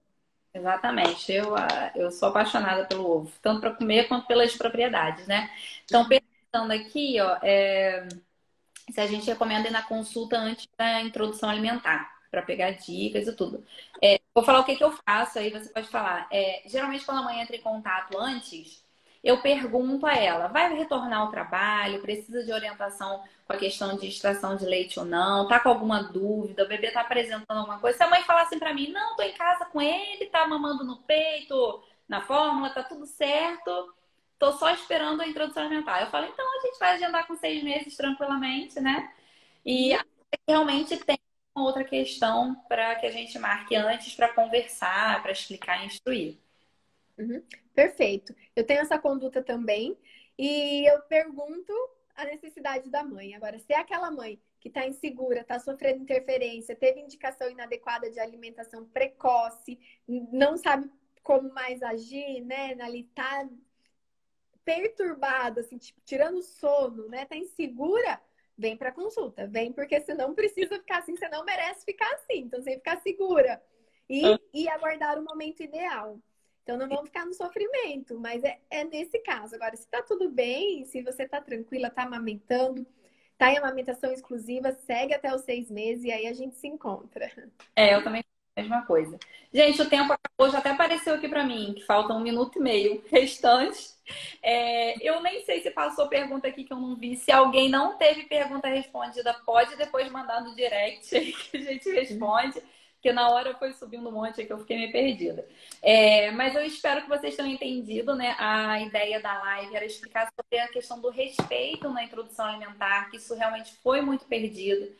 Exatamente. Eu, ah, eu sou apaixonada pelo ovo, tanto para comer quanto pelas propriedades, né? Então, pensando aqui, ó, é... se a gente recomenda ir na consulta antes da introdução alimentar, para pegar dicas e tudo. É, vou falar o que, que eu faço, aí você pode falar. É, geralmente, quando a mãe entra em contato antes, eu pergunto a ela: vai retornar ao trabalho? Precisa de orientação com a questão de extração de leite ou não? Tá com alguma dúvida? O bebê tá apresentando alguma coisa? Se a mãe falar assim para mim: não, tô em casa com ele, tá mamando no peito, na fórmula, tá tudo certo. Tô só esperando a introdução alimentar. Eu falo, então a gente vai agendar com seis meses tranquilamente, né? E realmente tem outra questão para que a gente marque antes para conversar, para explicar e instruir. Uhum. Perfeito. Eu tenho essa conduta também e eu pergunto a necessidade da mãe. Agora, se é aquela mãe que está insegura, está sofrendo interferência, teve indicação inadequada de alimentação precoce, não sabe como mais agir, né? Ali tá perturbada, assim, tipo, tirando sono, né? Tá insegura, vem para consulta. Vem porque você não precisa ficar assim, você não merece ficar assim. Então, você ficar segura e, ah. e aguardar o momento ideal. Então não vamos ficar no sofrimento, mas é, é nesse caso. Agora, se tá tudo bem, se você tá tranquila, tá amamentando, tá em amamentação exclusiva, segue até os seis meses e aí a gente se encontra. É, eu também mesma coisa. Gente, o tempo acabou, já até apareceu aqui para mim, que falta um minuto e meio restante. É, eu nem sei se passou pergunta aqui que eu não vi. Se alguém não teve pergunta respondida, pode depois mandar no direct aí que a gente responde porque na hora foi subindo um monte que eu fiquei meio perdida. É, mas eu espero que vocês tenham entendido, né? A ideia da live era explicar sobre a questão do respeito na introdução alimentar, que isso realmente foi muito perdido.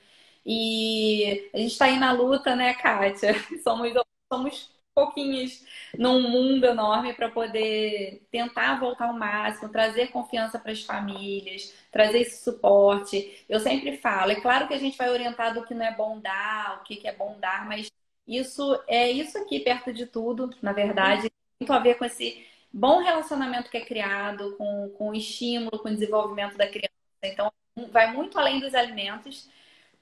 E a gente está aí na luta, né, Kátia? Somos, somos pouquinhos num mundo enorme para poder tentar voltar ao máximo, trazer confiança para as famílias, trazer esse suporte. Eu sempre falo, é claro que a gente vai orientar do que não é bom dar, o que é bom dar, mas isso é isso aqui perto de tudo, na verdade, muito a ver com esse bom relacionamento que é criado, com, com o estímulo, com o desenvolvimento da criança. Então, vai muito além dos alimentos.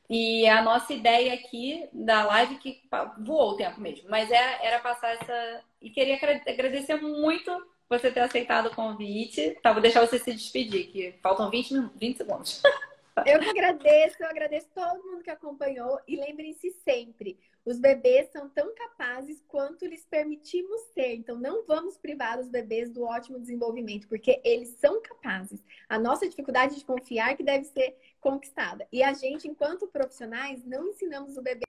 E a nossa ideia aqui da live, que voou o tempo mesmo, mas é, era passar essa. E queria agradecer muito você ter aceitado o convite. Tá, vou deixar você se despedir, que faltam 20, 20 segundos. Eu que agradeço, eu agradeço todo mundo que acompanhou. E lembrem-se sempre: os bebês são tão capazes quanto lhes permitimos ser. Então, não vamos privar os bebês do ótimo desenvolvimento, porque eles são capazes. A nossa dificuldade de confiar que deve ser conquistada. E a gente, enquanto profissionais, não ensinamos o bebê